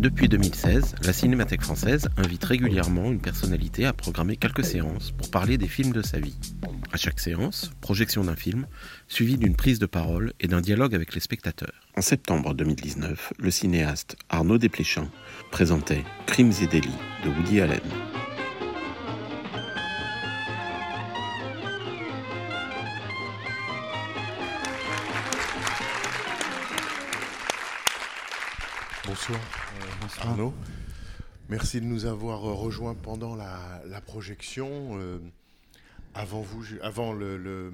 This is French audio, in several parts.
Depuis 2016, la Cinémathèque française invite régulièrement une personnalité à programmer quelques séances pour parler des films de sa vie. À chaque séance, projection d'un film, suivie d'une prise de parole et d'un dialogue avec les spectateurs. En septembre 2019, le cinéaste Arnaud Desplechin présentait Crimes et délits de Woody Allen. Bonsoir, Arnaud. Merci de nous avoir euh, rejoints pendant la, la projection. Euh, avant vous, avant le, le-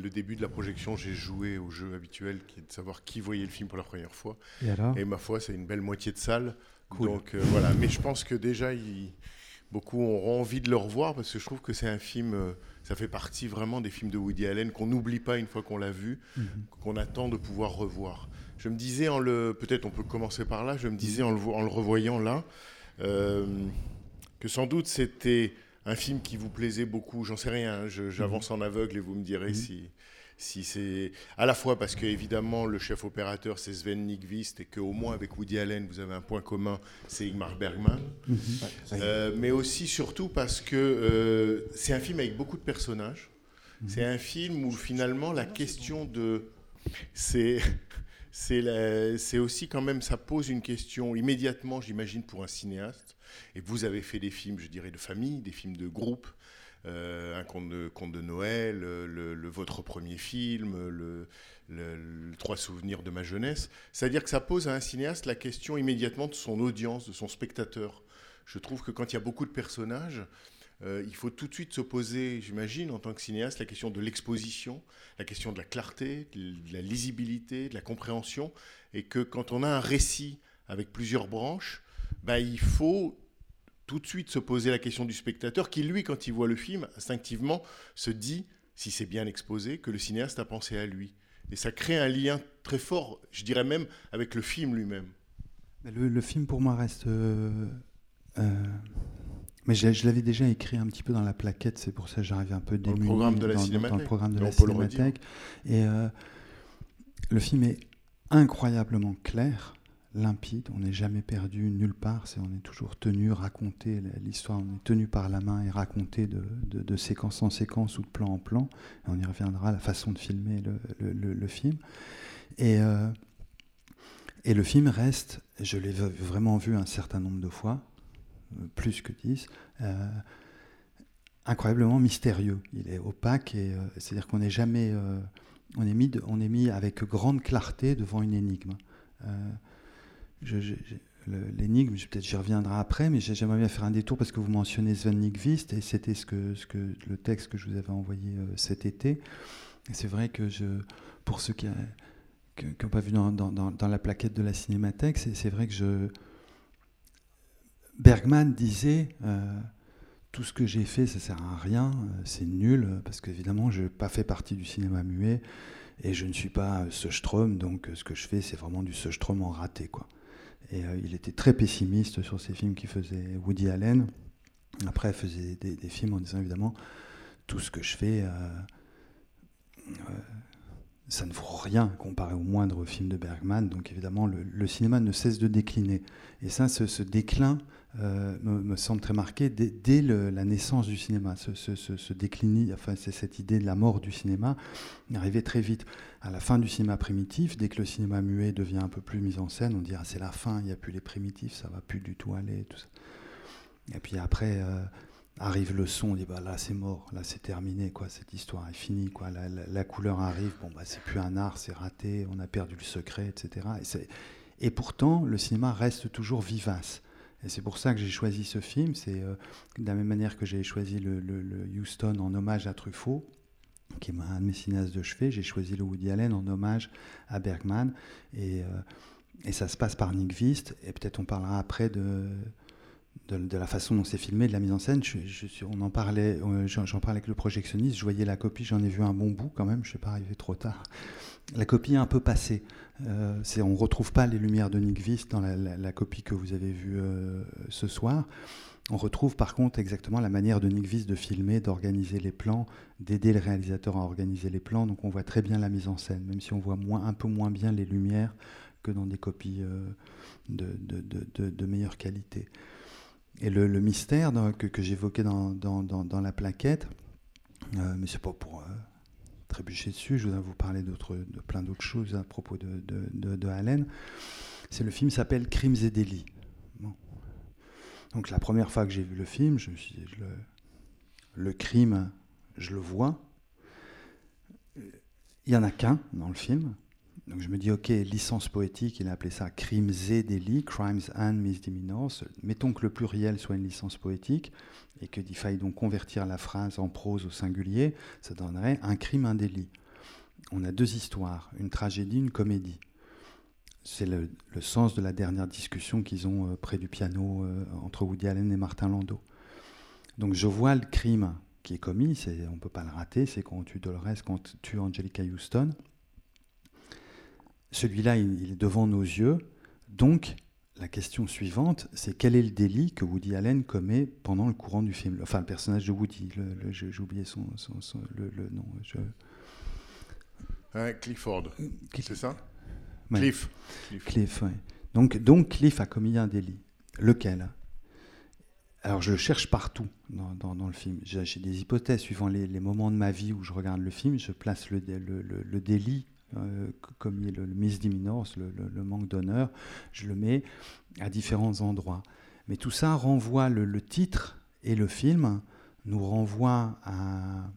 le début de la projection, j'ai joué au jeu habituel qui est de savoir qui voyait le film pour la première fois. Et alors? Et ma foi, c'est une belle moitié de salle. Cool. Donc euh, voilà. Mais je pense que déjà, il- beaucoup auront envie de le revoir parce que je trouve que c'est un film. euh, ça fait partie vraiment des films de Woody Allen qu'on n'oublie pas une fois qu'on l'a vu, Mhm. qu'on attend de pouvoir revoir. Je me disais en le, peut-être on peut commencer par là. Je me disais en le, vo- en le revoyant là euh, que sans doute c'était un film qui vous plaisait beaucoup. J'en sais rien. hein. Je- J'avance en aveugle et vous me direz Mhm. si si c'est à la fois parce que évidemment le chef opérateur c'est Sven Nykvist et qu'au moins avec Woody Allen vous avez un point commun, c'est Ingmar Bergman, Mhm. Euh, mais aussi surtout parce que euh, c'est un film avec beaucoup de personnages. C'est un film où finalement la question de c'est c'est aussi quand même ça pose une question immédiatement j'imagine pour un cinéaste et vous avez fait des films je dirais de famille, des films de groupe. Euh, un conte de, conte de Noël, euh, le, votre premier film, le Trois souvenirs de ma jeunesse. C'est-à-dire que ça pose à un cinéaste la question immédiatement de son audience, de son spectateur. Je trouve que quand il y a beaucoup de personnages, euh, il faut tout de suite se poser, j'imagine, en tant que cinéaste, la question de l'exposition, la question de la clarté, de la lisibilité, de la compréhension, et que quand on a un récit avec plusieurs branches, bah, il faut tout de suite se poser la question du spectateur qui, lui, quand il voit le film, instinctivement se dit, si c'est bien exposé, que le cinéaste a pensé à lui. Et ça crée un lien très fort, je dirais même, avec le film lui-même. Le, le film pour moi reste. euh, euh, mais je, je l'avais déjà écrit un petit peu dans la plaquette, c'est pour ça que j'arrive un peu Dans le démuni programme de la dans, dans- dans Cinémathèque. le programme de la. Cinémathèque. Et euh, le film est incroyablement clair, limpide. On n'est jamais perdu nulle part. On est toujours tenu, raconté l'histoire. On est tenu par la main et raconté de, de- de séquence en séquence ou de plan en plan. Et on y reviendra la façon de filmer le, le- le- le film. Et euh, et le film reste, je l'ai vraiment vu un certain nombre de fois, plus que 10, euh, incroyablement mystérieux. Il est opaque, et euh, c'est-à-dire qu'on n'est jamais. euh, on, est mis on est mis avec grande clarté devant une énigme. L'énigme, peut-être j'y reviendrai après, mais j'ai- j'aimerais bien faire un détour parce que vous mentionnez Sven Nykvist et c'était ce que, ce que, le texte que je vous avais envoyé cet été. C'est vrai que je, pour ceux qui, n'ont pas vu dans, dans- dans- la plaquette de la cinémathèque, c'est vrai que je. Bergman disait euh, Tout ce que j'ai fait, ça sert à rien, euh, c'est nul, euh, parce qu'évidemment, je n'ai pas fait partie du cinéma muet et je ne suis pas Söström, donc ce que je fais, c'est vraiment du Söström en raté. Quoi. Et il était très pessimiste sur ces films qui faisait Woody Allen. Après, faisait des, films en disant évidemment Tout ce que je fais. ça ne vaut rien comparé au moindre film de Bergman. Donc évidemment, le, cinéma ne cesse de décliner. Et ça, ce déclin euh, me, semble très marqué dès, la naissance du cinéma. Ce, ce, enfin, c'est cette idée de la mort du cinéma arrivait très vite. À la fin du cinéma primitif, dès que le cinéma muet devient un peu plus mis en scène, on dit c'est la fin, il n'y a plus les primitifs, ça va plus du tout aller. Et puis après, euh, arrive le son, on dit bah là c'est mort, là c'est terminé, quoi, cette histoire est finie, quoi. La, couleur arrive, bon bah c'est plus un art, c'est raté, on a perdu le secret, etc. Et pourtant, le cinéma reste toujours vivace. Et c'est pour ça que j'ai choisi ce film. C'est euh, de la même manière que j'ai choisi le, le- Houston en hommage à Truffaut, qui est un de mes cinéastes de chevet. J'ai choisi le Woody Allen en hommage à Bergman. Et, euh, ça se passe par Nick Vist. Et peut-être on parlera après de, la façon dont c'est filmé, de la mise en scène. On en parlait, euh, j'en parlais avec le projectionniste, je voyais la copie, j'en ai vu un bon bout quand même, je ne suis pas arrivé trop tard. La copie est un peu passée. Euh, on ne retrouve pas les lumières de Nick Vist dans la, copie que vous avez vue euh, ce soir. On retrouve par contre exactement la manière de Nick Vist de filmer, d'organiser les plans, d'aider le réalisateur à organiser les plans. Donc on voit très bien la mise en scène, même si on voit un peu moins bien les lumières que dans des copies euh, de, meilleure qualité. Et le, mystère que, j'évoquais dans, la plaquette, mais c'est pas pour trébucher dessus, je voudrais vous parler de plein d'autres choses à propos de, de, Allen. C'est le film s'appelle Crimes et délits. Donc la première fois que j'ai vu le film, je me suis dit, le, le crime, je le vois. Il y en a qu'un dans le film. Donc je me dis, ok, licence poétique, il a appelé ça crimes et délits, crimes and misdemeanors. Mettons que le pluriel soit une licence poétique et qu'il faille donc convertir la phrase en prose au singulier, ça donnerait un crime, un délit. On a deux histoires, une tragédie, une comédie. C'est le, sens de la dernière discussion qu'ils ont euh, près du piano euh, entre Woody Allen et Martin Landau. Donc je vois le crime qui est commis, on ne peut pas le rater, c'est quand tue Dolores, quand on tue Angelica Houston. Celui-là, il, est devant nos yeux. Donc, la question suivante, c'est quel est le délit que Woody Allen commet pendant le courant du film? Enfin, le personnage de Woody, le- le- j'ai oublié son, son- son- le, le nom. je- Clifford, c'est ça? Ouais. Cliff. Cliff. Cliff, ouais. Donc, donc Cliff a commis un délit. Lequel? Alors je le cherche partout dans, dans- dans le film. J'ai des hypothèses suivant les, les moments de ma vie où je regarde le film. Je place le délit euh, commis, le, le misdemeanors, le, manque d'honneur. Je le mets à différents endroits. Mais tout ça renvoie, le, titre et le film nous renvoient à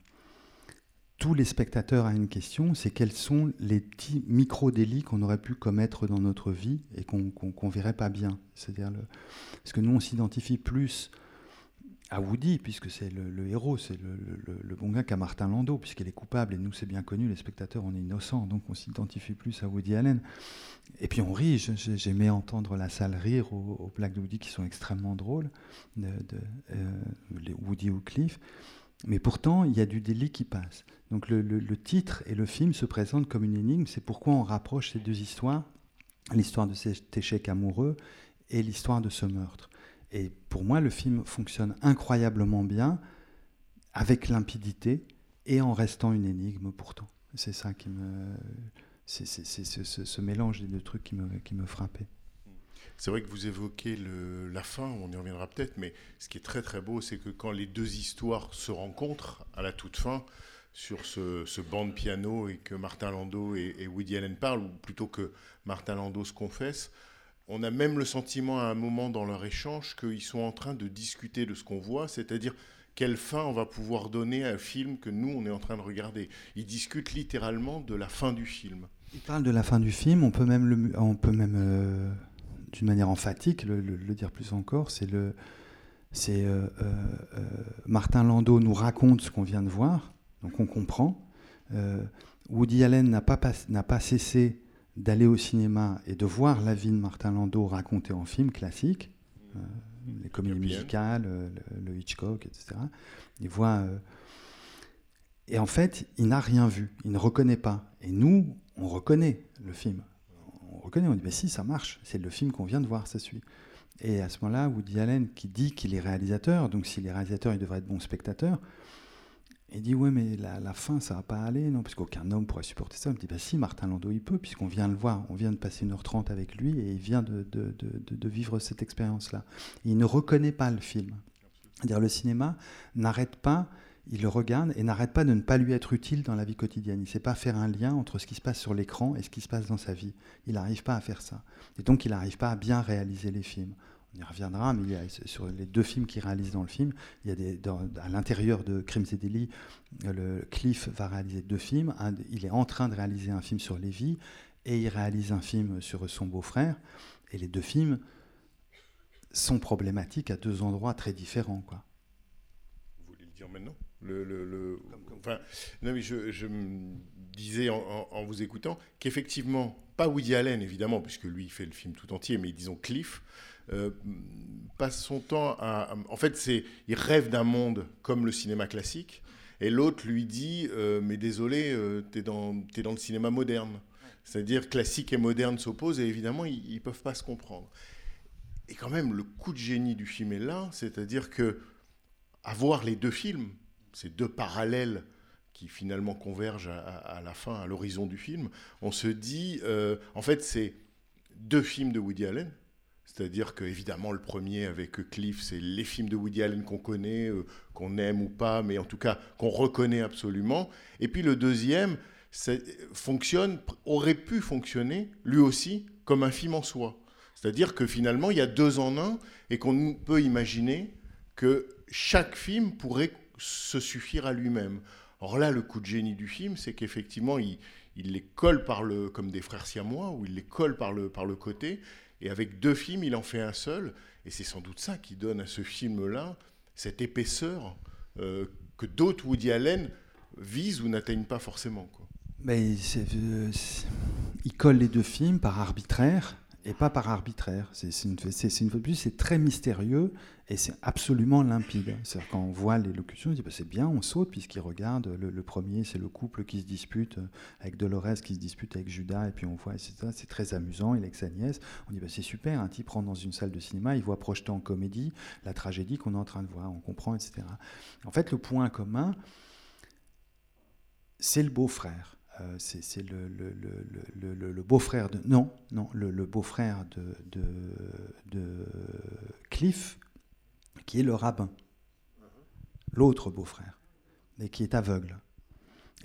tous les spectateurs à une question, c'est quels sont les petits micro-délits qu'on aurait pu commettre dans notre vie et qu'on qu'on qu'on verrait pas bien. C'est-à-dire, parce que nous, on s'identifie plus à Woody, puisque c'est le, héros, c'est le, bon gars qu'à Martin Landau, puisqu'il est coupable, et nous, c'est bien connu, les spectateurs, on est innocents, donc on s'identifie plus à Woody Allen. Et puis on rit, j'aimais entendre la salle rire aux, blagues de Woody qui sont extrêmement drôles, de, euh, Woody ou Cliff. Mais pourtant, il y a du délit qui passe. Donc le titre et le film se présentent comme une énigme. C'est pourquoi on rapproche ces deux histoires, l'histoire de cet échec amoureux et l'histoire de ce meurtre. Et pour moi, le film fonctionne incroyablement bien, avec limpidité et en restant une énigme pourtant. C'est ça qui me... C'est c'est- c'est ce, ce- ce mélange des deux trucs qui me, qui me frappait. C'est vrai que vous évoquez le- la fin, on y reviendra peut-être, mais ce qui est très très beau, c'est que quand les deux histoires se rencontrent à la toute fin, sur ce, ce banc de piano et que Martin Landau et, et Woody Allen parlent, ou plutôt que Martin Landau se confesse, on a même le sentiment à un moment dans leur échange qu'ils sont en train de discuter de ce qu'on voit, c'est-à-dire quelle fin on va pouvoir donner à un film que nous, on est en train de regarder. Ils discutent littéralement de la fin du film. Il parle de la fin du film, on peut même, on peut même euh, d'une manière emphatique le, dire plus encore, c'est le, c'est euh, euh, Martin Landau nous raconte ce qu'on vient de voir, donc on comprend. Woody Allen n'a pas cessé d'aller au cinéma et de voir la vie de Martin Landau racontée en film classique, euh, les comédies musicales, euh, le, le Hitchcock, etc. Il voit euh, et en fait, il n'a rien vu, il ne reconnaît pas. Et nous, on reconnaît le film. On reconnaît, on dit, mais si, ça marche, c'est le film qu'on vient de voir, ça suit. Et à ce moment-là, Woody Allen, qui dit qu'il est réalisateur, donc s'il est réalisateur, il devrait être bon spectateur, il dit, ouais, mais la, fin, ça va pas aller, non, parce qu'aucun homme pourrait supporter ça. Il me dit, bah si, Martin Landau, il peut, puisqu'on vient le voir, on vient de passer 1h30 avec lui, et il vient de- de vivre cette expérience-là. Il ne reconnaît pas le film. C'est-à-dire, le cinéma n'arrête pas il le regarde et n'arrête pas de ne pas lui être utile dans la vie quotidienne. Il ne sait pas faire un lien entre ce qui se passe sur l'écran et ce qui se passe dans sa vie. Il n'arrive pas à faire ça. Et donc, il n'arrive pas à bien réaliser les films. On y reviendra, mais sur les deux films qu'il réalise dans le film, il y a à l'intérieur de Crimes et délits, euh, le Cliff va réaliser deux films. Il est en train de réaliser un film sur Lévy et il réalise un film sur son beau-frère. Et les deux films sont problématiques à deux endroits très différents. Vous voulez le dire maintenant? Non, mais je, me disais en, en- en vous écoutant qu'effectivement, pas Woody Allen évidemment, puisque lui il fait le film tout entier, mais disons Cliff, euh, passe son temps à... En fait, c'est, il rêve d'un monde comme le cinéma classique, et l'autre lui dit, euh, mais désolé, euh, tu es, dans le cinéma moderne. C'est-à-dire classique et moderne s'opposent, et évidemment, ils ne peuvent pas se comprendre. Et quand même, le coup de génie du film est là, c'est-à-dire que avoir les deux films, ces deux parallèles qui finalement convergent à, la fin, à l'horizon du film, on se dit, euh, en fait, c'est deux films de Woody Allen. C'est-à-dire que évidemment le premier avec Cliff, c'est les films de Woody Allen qu'on connaît, euh, qu'on aime ou pas, mais en tout cas qu'on reconnaît absolument. Et puis le deuxième fonctionne, aurait pu fonctionner lui aussi comme un film en soi. C'est-à-dire que finalement il y a deux en un et qu'on peut imaginer que chaque film pourrait se suffire à lui-même. Or là, le coup de génie du film, c'est qu'effectivement, il, les colle par le, comme des frères siamois, ou il les colle par le, par le côté, et avec deux films, il en fait un seul, et c'est sans doute ça qui donne à ce film-là cette épaisseur euh, que d'autres Woody Allen visent ou n'atteignent pas forcément. Quoi. Mais euh, il colle les deux films par arbitraire, et pas par arbitraire. C'est une, une c'est très mystérieux et c'est absolument limpide. C'est-à-dire quand on voit l'élocution, on dit bah, c'est bien, on saute puisqu'il regarde. Le, premier, c'est le couple qui se dispute euh, avec Dolores qui se dispute avec Judas et puis on voit. C'est très amusant. Il est avec sa nièce. On dit bah, c'est super. Un type rentre dans une salle de cinéma, il voit projeter en comédie la tragédie qu'on est en train de voir. On comprend, etc. En fait, le point commun, c'est le beau-frère. Euh, c'est le, le, beau-frère de. Non, non, le, beau-frère de, de, Cliff, qui est le rabbin. L'autre beau-frère, et qui est aveugle.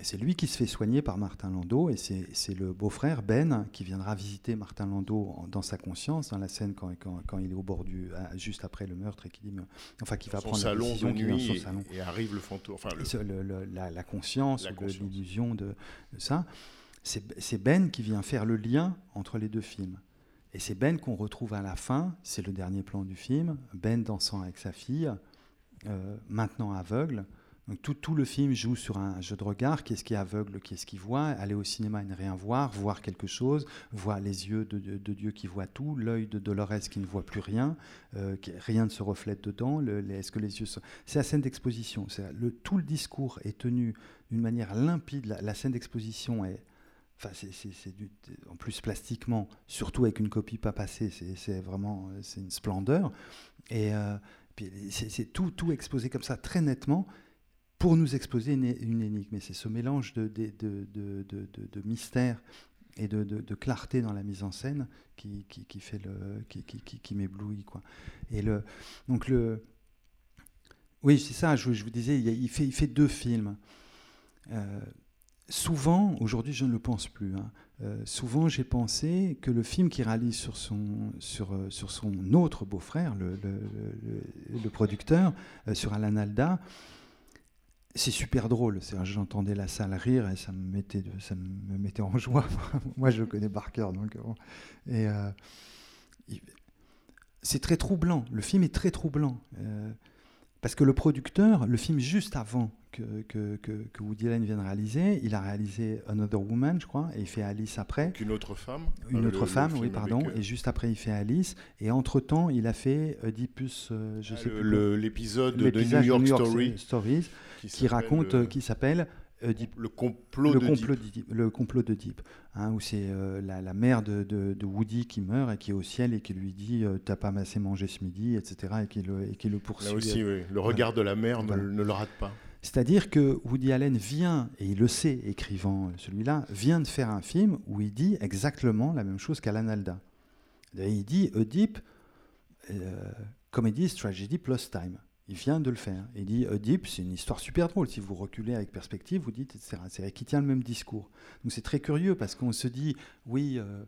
C'est lui qui se fait soigner par Martin Landau, et c'est le beau-frère Ben qui viendra visiter Martin Landau dans sa conscience, dans la scène quand, quand, il est au bord du, juste après le meurtre, et qui dit, enfin, qui va prendre la décision, de nuit, son salon. Et, arrive le fantôme, enfin, la, conscience, l'illusion de, ça. C'est Ben qui vient faire le lien entre les deux films. Et c'est Ben qu'on retrouve à la fin, c'est le dernier plan du film, Ben dansant avec sa fille, euh, maintenant aveugle, tout, le film joue sur un jeu de regard, qui est-ce qui est aveugle, qui est-ce qui voit, aller au cinéma et ne rien voir, voir quelque chose, voir les yeux de, Dieu qui voit tout, l'œil de Dolores qui ne voit plus rien, euh, rien ne se reflète dedans, est-ce que les yeux sont... C'est la scène d'exposition, le, tout le discours est tenu d'une manière limpide, la, scène d'exposition est... En plus plastiquement, surtout avec une copie pas passée, c'est, vraiment c'est une splendeur. Et euh, puis c'est, tout exposé comme ça, très nettement pour nous exposer une, énigme. Et c'est ce mélange de, mystère et de, clarté dans la mise en scène qui, m'éblouit. Et donc oui, c'est ça, je, vous disais, il, fait, deux films. Euh, souvent, aujourd'hui je ne le pense plus, hein, euh, souvent j'ai pensé que le film qu'il réalise sur son, sur, euh, sur son autre beau-frère, le, producteur, sur Alan Alda, c'est super drôle. J'entendais la salle rire et ça me mettait, ça me mettait en joie. Moi, je le connais par cœur. Donc, et euh, c'est très troublant. Le film est très troublant. Euh, parce que le producteur, le film juste avant que, que, que, Woody Allen vienne réaliser, il a réalisé Another Woman, je crois, et il fait Alice après. Une autre femme Une autre femme, oui, pardon. Euh, et juste après, il fait Alice. Et entre-temps, il a fait Oedipus, je ah, sais plus. L'épisode de New York, Story. Stories qui, raconte, euh, qui s'appelle euh, le complot le de complot Deep. Le complot de Deep, hein, où c'est euh, la, la, mère de, de, Woody qui meurt et qui est au ciel et qui lui dit T'as pas assez mangé ce midi, etc. et qui le, et qui le poursuit. Là aussi, oui. le regard de la mère ne, ne, le rate pas. C'est-à-dire que Woody Allen vient, et il le sait, écrivant celui-là, vient de faire un film où il dit exactement la même chose qu'Alan Alda. Il dit Oedipe, comedy, tragedy plus time. Il vient de le faire. Il dit Oedipe, c'est une histoire super drôle. Si vous reculez avec perspective, vous dites, etc. C'est qui tient le même discours. Donc c'est très curieux parce qu'on se dit, oui, euh,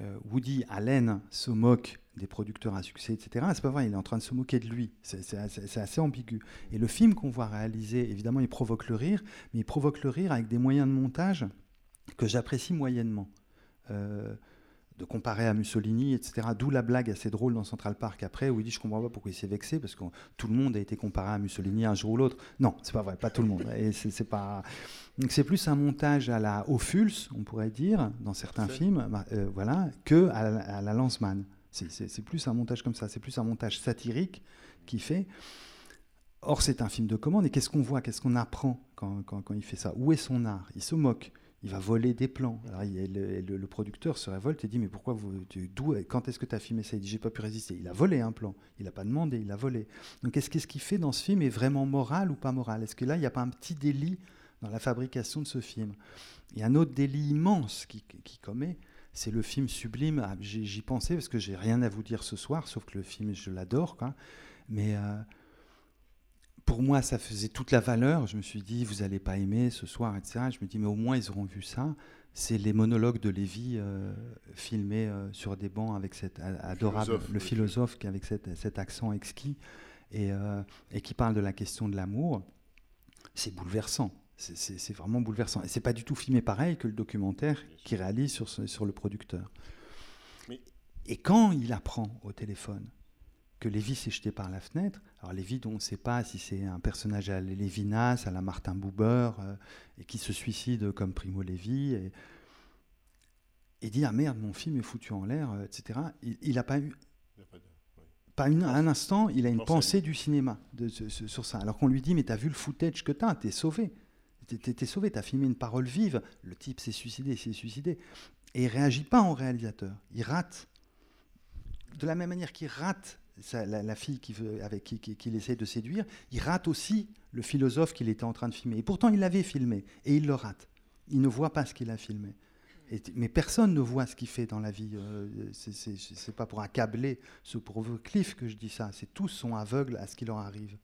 euh, Woody Allen se moque des producteurs à succès, etc. C'est pas vrai, il est en train de se moquer de lui. C'est assez, ambigu. Et le film qu'on voit réaliser, évidemment, il provoque le rire, mais il provoque le rire avec des moyens de montage que j'apprécie moyennement. Euh, de comparer à Mussolini, etc. D'où la blague assez drôle dans Central Park après, où il dit Je comprends pas pourquoi il s'est vexé, parce que tout le monde a été comparé à Mussolini un jour ou l'autre. Non, c'est pas vrai, pas tout le monde. Et c'est pas. Donc c'est plus un montage à la Ophuls, on pourrait dire, dans certains films, bah, euh, voilà, que à la, Lanzmann. C'est- plus un montage comme ça, c'est plus un montage satirique qui fait. Or, c'est un film de commande, et qu'est-ce qu'on voit, qu'est-ce qu'on apprend quand, quand- quand il fait ça? Où est son art? Il se moque, il va voler des plans. Le, producteur se révolte et dit, mais pourquoi vous... d'où- quand est-ce que tu as filmé ça? Il dit, j'ai pas pu résister. Il a volé un plan, il n'a pas demandé, il a volé. Donc, est-ce qu'est-ce qu'il fait dans ce film est vraiment moral ou pas moral? Est-ce que là, il n'y a pas un petit délit dans la fabrication de ce film? Il y a un autre délit immense qui commet, c'est le film sublime. Ah, J'y pensais parce que j'ai rien à vous dire ce soir, sauf que le film, je l'adore. Mais euh, pour moi, ça faisait toute la valeur. Je me suis dit, vous n'allez pas aimer ce soir, etc. Je me dis, mais au moins, ils auront vu ça. C'est les monologues de Lévy euh, filmés euh, sur des bancs avec cet adorable, philosophe, le philosophe qui avec cet, cet accent exquis et, euh, et qui parle de la question de l'amour. C'est bouleversant. C'est- vraiment bouleversant. Et c'est pas du tout filmé pareil que le documentaire qu'il réalise sur, ce- sur le producteur. Mais- Et quand il apprend au téléphone que Lévy s'est jeté par la fenêtre, alors Lévy, dont on ne sait pas si c'est un personnage à Lévinas, à la Martin Buber, euh, et qui se suicide comme Primo Lévy, et, et dit Ah merde, mon film est foutu en l'air, euh, etc. Il n'a pas eu Il y a pas de- oui. pas une- un instant, il a une pensée du cinéma de, sur ça. Alors qu'on lui dit, mais t'as vu le footage que t'as, t'es sauvé. T'es sauvé, t'as filmé une parole vive. Le type s'est suicidé, s'est suicidé. Et il réagit pas en réalisateur. Il rate. De la même manière qu'il rate la, la fille qui avec qui, qui- qu'il essaie de séduire, il rate aussi le philosophe qu'il était en train de filmer. Et pourtant, il l'avait filmé. Et il le rate. Il ne voit pas ce qu'il a filmé. Mais personne ne voit ce qu'il fait dans la vie. Euh, c'est- pas pour accabler ce pauvre Cliff que je dis ça. C'est tous sont aveugles à ce qui leur arrive.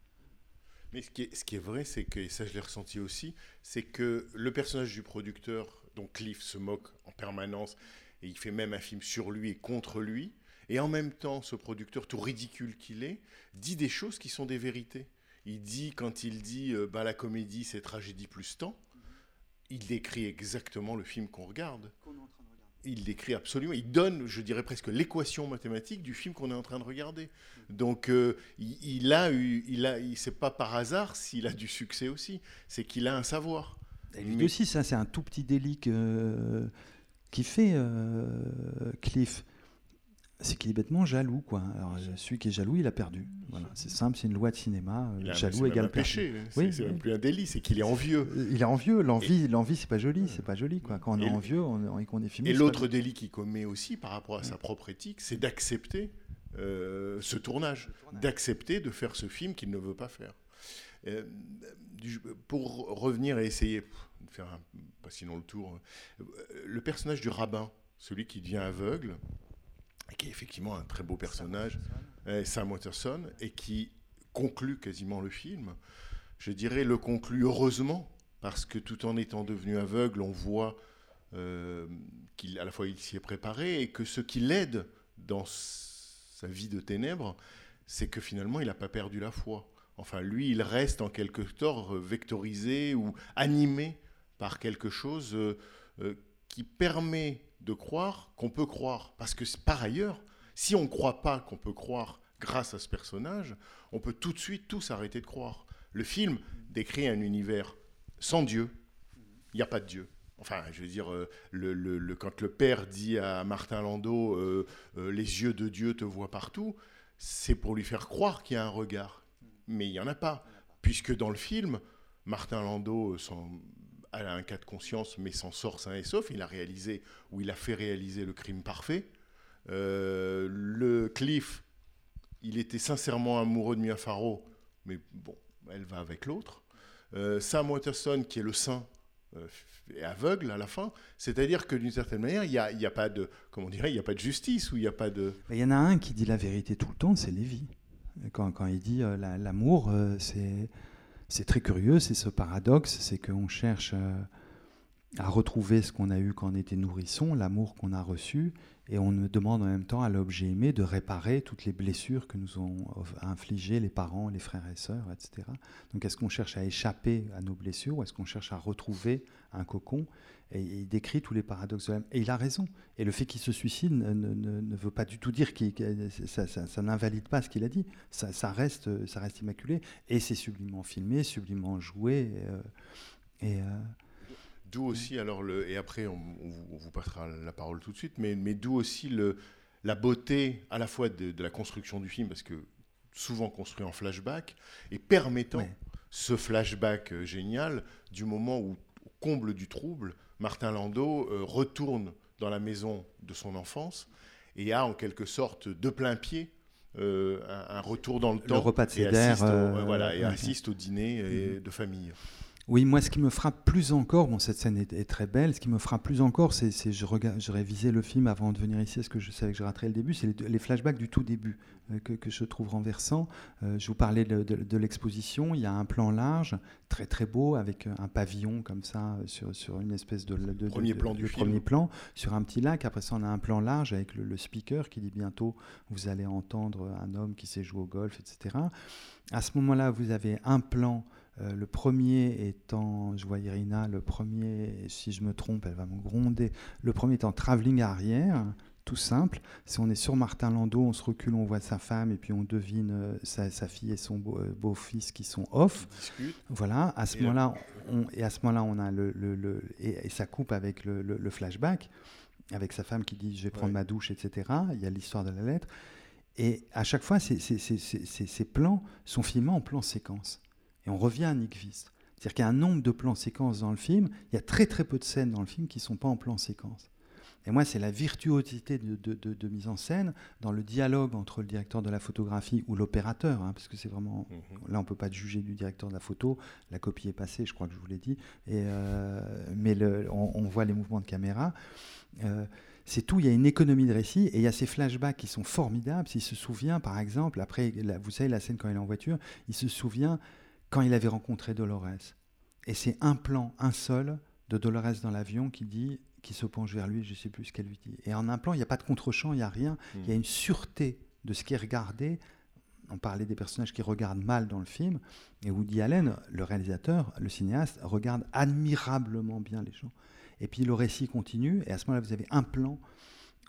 Mais ce qui est, ce qui est vrai, c'est que, et ça je l'ai ressenti aussi, c'est que le personnage du producteur, donc Cliff, se moque en permanence, et il fait même un film sur lui et contre lui, et en même temps, ce producteur, tout ridicule qu'il est, dit des choses qui sont des vérités. Il dit, quand il dit euh, bah, la comédie c'est tragédie plus temps, il décrit exactement le film qu'on regarde. Il décrit absolument, il donne, je dirais presque l'équation mathématique du film qu'on est en train de regarder. Donc euh, il, il a eu, il a, il c'est pas par hasard s'il a du succès aussi, c'est qu'il a un savoir. Et lui Mais- aussi, ça, c'est un tout petit délit que- qui fait euh, Cliff. C'est qu'il est bêtement jaloux, quoi. Alors, celui qui est jaloux, il a perdu. Voilà, c'est simple, c'est une loi de cinéma. euh, jaloux égale un péché, c'est Oui, c'est oui. même plus un délit, c'est qu'il est envieux. Euh, Il est envieux. L'envie, l'envie, c'est pas joli. C'est pas joli, quoi. Quand on est Et- envieux, on, et qu'on est filmé. Et pas l'autre délit qu'il commet aussi par rapport à sa propre éthique, c'est d'accepter euh, ce tournage, d'accepter de faire ce film qu'il ne veut pas faire. Euh, pour revenir et essayer de faire un- pas sinon le tour, le personnage du rabbin, celui qui devient aveugle, et qui est effectivement un très beau personnage, Sam Watterson, et qui conclut quasiment le film. Je dirais le conclut heureusement, parce que tout en étant devenu aveugle, on voit euh, qu'à la fois il s'y est préparé et que ce qui l'aide dans sa vie de ténèbres, c'est que finalement il n'a pas perdu la foi. Enfin, lui, il reste en quelque sorte vectorisé ou animé par quelque chose euh, euh, qui permet de croire qu'on peut croire. Parce que par ailleurs, si on ne croit pas qu'on peut croire grâce à ce personnage, on peut tout de suite tous arrêter de croire. Le film décrit un univers sans Dieu. Il n'y a pas de Dieu. Enfin, je veux dire, euh, le, le- quand le père dit à Martin Landau euh, euh, Les yeux de Dieu te voient partout, c'est pour lui faire croire qu'il y a un regard. Mais il n'y en a pas. Puisque dans le film, Martin Landau s'en- a un cas de conscience, mais s'en sort sain et sauf. Il a réalisé, ou il a fait réaliser le crime parfait. Euh, le Cliff, il était sincèrement amoureux de Mia Farrow, mais bon, elle va avec l'autre. Euh, Sam Watterson, qui est le saint, euh, est aveugle à la fin. C'est-à-dire que d'une certaine manière, il n'y a, y a pas de, comment dirait, il n'y a pas de justice ou il n'y a pas de. Il y en a un qui dit la vérité tout le temps, c'est Lévy. Quand, il dit euh, la- l'amour, c'est c'est très curieux, c'est ce paradoxe, c'est qu'on cherche euh, à retrouver ce qu'on a eu quand on était nourrisson, l'amour qu'on a reçu, et on demande en même temps à l'objet aimé de réparer toutes les blessures que nous ont infligées les parents, les frères et sœurs, etc. Donc est-ce qu'on cherche à échapper à nos blessures ou est-ce qu'on cherche à retrouver un cocon? Et, il décrit tous les paradoxes de l'âme. Et il a raison. Et le fait qu'il se suicide ne, ne- ne- veut pas du tout dire qu'il que ça, ça- ça n'invalide pas ce qu'il a dit. Ça, ça reste, ça reste immaculé. Et c'est sublimement filmé, sublimement joué. euh, et, euh, D'où aussi, alors, le, et après, on, on vous, on vous passera la parole tout de suite, mais, mais d'où aussi le, la beauté à la fois de, de la construction du film, parce que souvent construit en flashback, et permettant Ouais. ce flashback euh, génial du moment où, au comble du trouble, Martin Landau euh, retourne dans la maison de son enfance et a en quelque sorte de plein pied euh, un, un retour dans le, temps repas de et assiste, au, euh, voilà, et assiste au dîner de famille. Oui, moi, ce qui me frappe plus encore, bon, cette scène est, est très belle, ce qui me frappe plus encore, c'est, je, regarde, je révisais le film avant de venir ici, parce que je savais que je raterais le début, c'est les, les flashbacks du tout début euh, que, que je trouve renversants. Euh, je vous parlais de, de- de l'exposition, il y a un plan large, très très beau, avec euh, un pavillon comme ça, sur, sur une espèce de... Premier plan du film. premier plan, sur un petit lac. Après ça, on a un plan large avec le, le speaker qui dit bientôt, vous allez entendre un homme qui sait jouer au golf, etc. À ce moment-là, vous avez un plan euh, le premier étant, je vois Irina, le premier, si je me trompe, elle va me gronder, le premier étant travelling arrière, tout simple. Si on est sur Martin Landau, on se recule, on voit sa femme et puis on devine euh, sa, sa fille et son beau- euh, beau-fils qui sont off. Voilà, à ce moment-là, on, et à ce moment-là, on a le, le- le- et, et ça coupe avec le, flashback, avec sa femme qui dit je vais prendre Ouais. ma douche, etc. Il y a l'histoire de la lettre. Et à chaque fois, ces- ces plans sont filmés en plan séquence. Et on revient à Nick Vist. C'est-à-dire qu'il y a un nombre de plans séquences dans le film. Il y a très très peu de scènes dans le film qui ne sont pas en plan séquence. Et moi, c'est la virtuosité de, de- de- de mise en scène dans le dialogue entre le directeur de la photographie ou l'opérateur, hein, parce que c'est vraiment Mhm. Là, on peut pas juger du directeur de la photo. La copie est passée, je crois que je vous l'ai dit. Et, euh, mais le- on, on voit les mouvements de caméra. Euh, c'est tout. Il y a une économie de récit et il y a ces flashbacks qui sont formidables. S'il se souvient, par exemple, après, la- vous savez, la scène quand il est en voiture, il se souvient quand il avait rencontré Dolores. Et c'est un plan, un seul, de Dolores dans l'avion qui dit, qui se penche vers lui, je sais plus ce qu'elle lui dit. Et en un plan, il n'y a pas de contre-champ, il n'y a rien. Il y a une sûreté de ce qui est regardé. On parlait des personnages qui regardent mal dans le film. Et Woody Allen, le réalisateur, le cinéaste, regarde admirablement bien les gens. Et puis le récit continue. Et à ce moment-là, vous avez un plan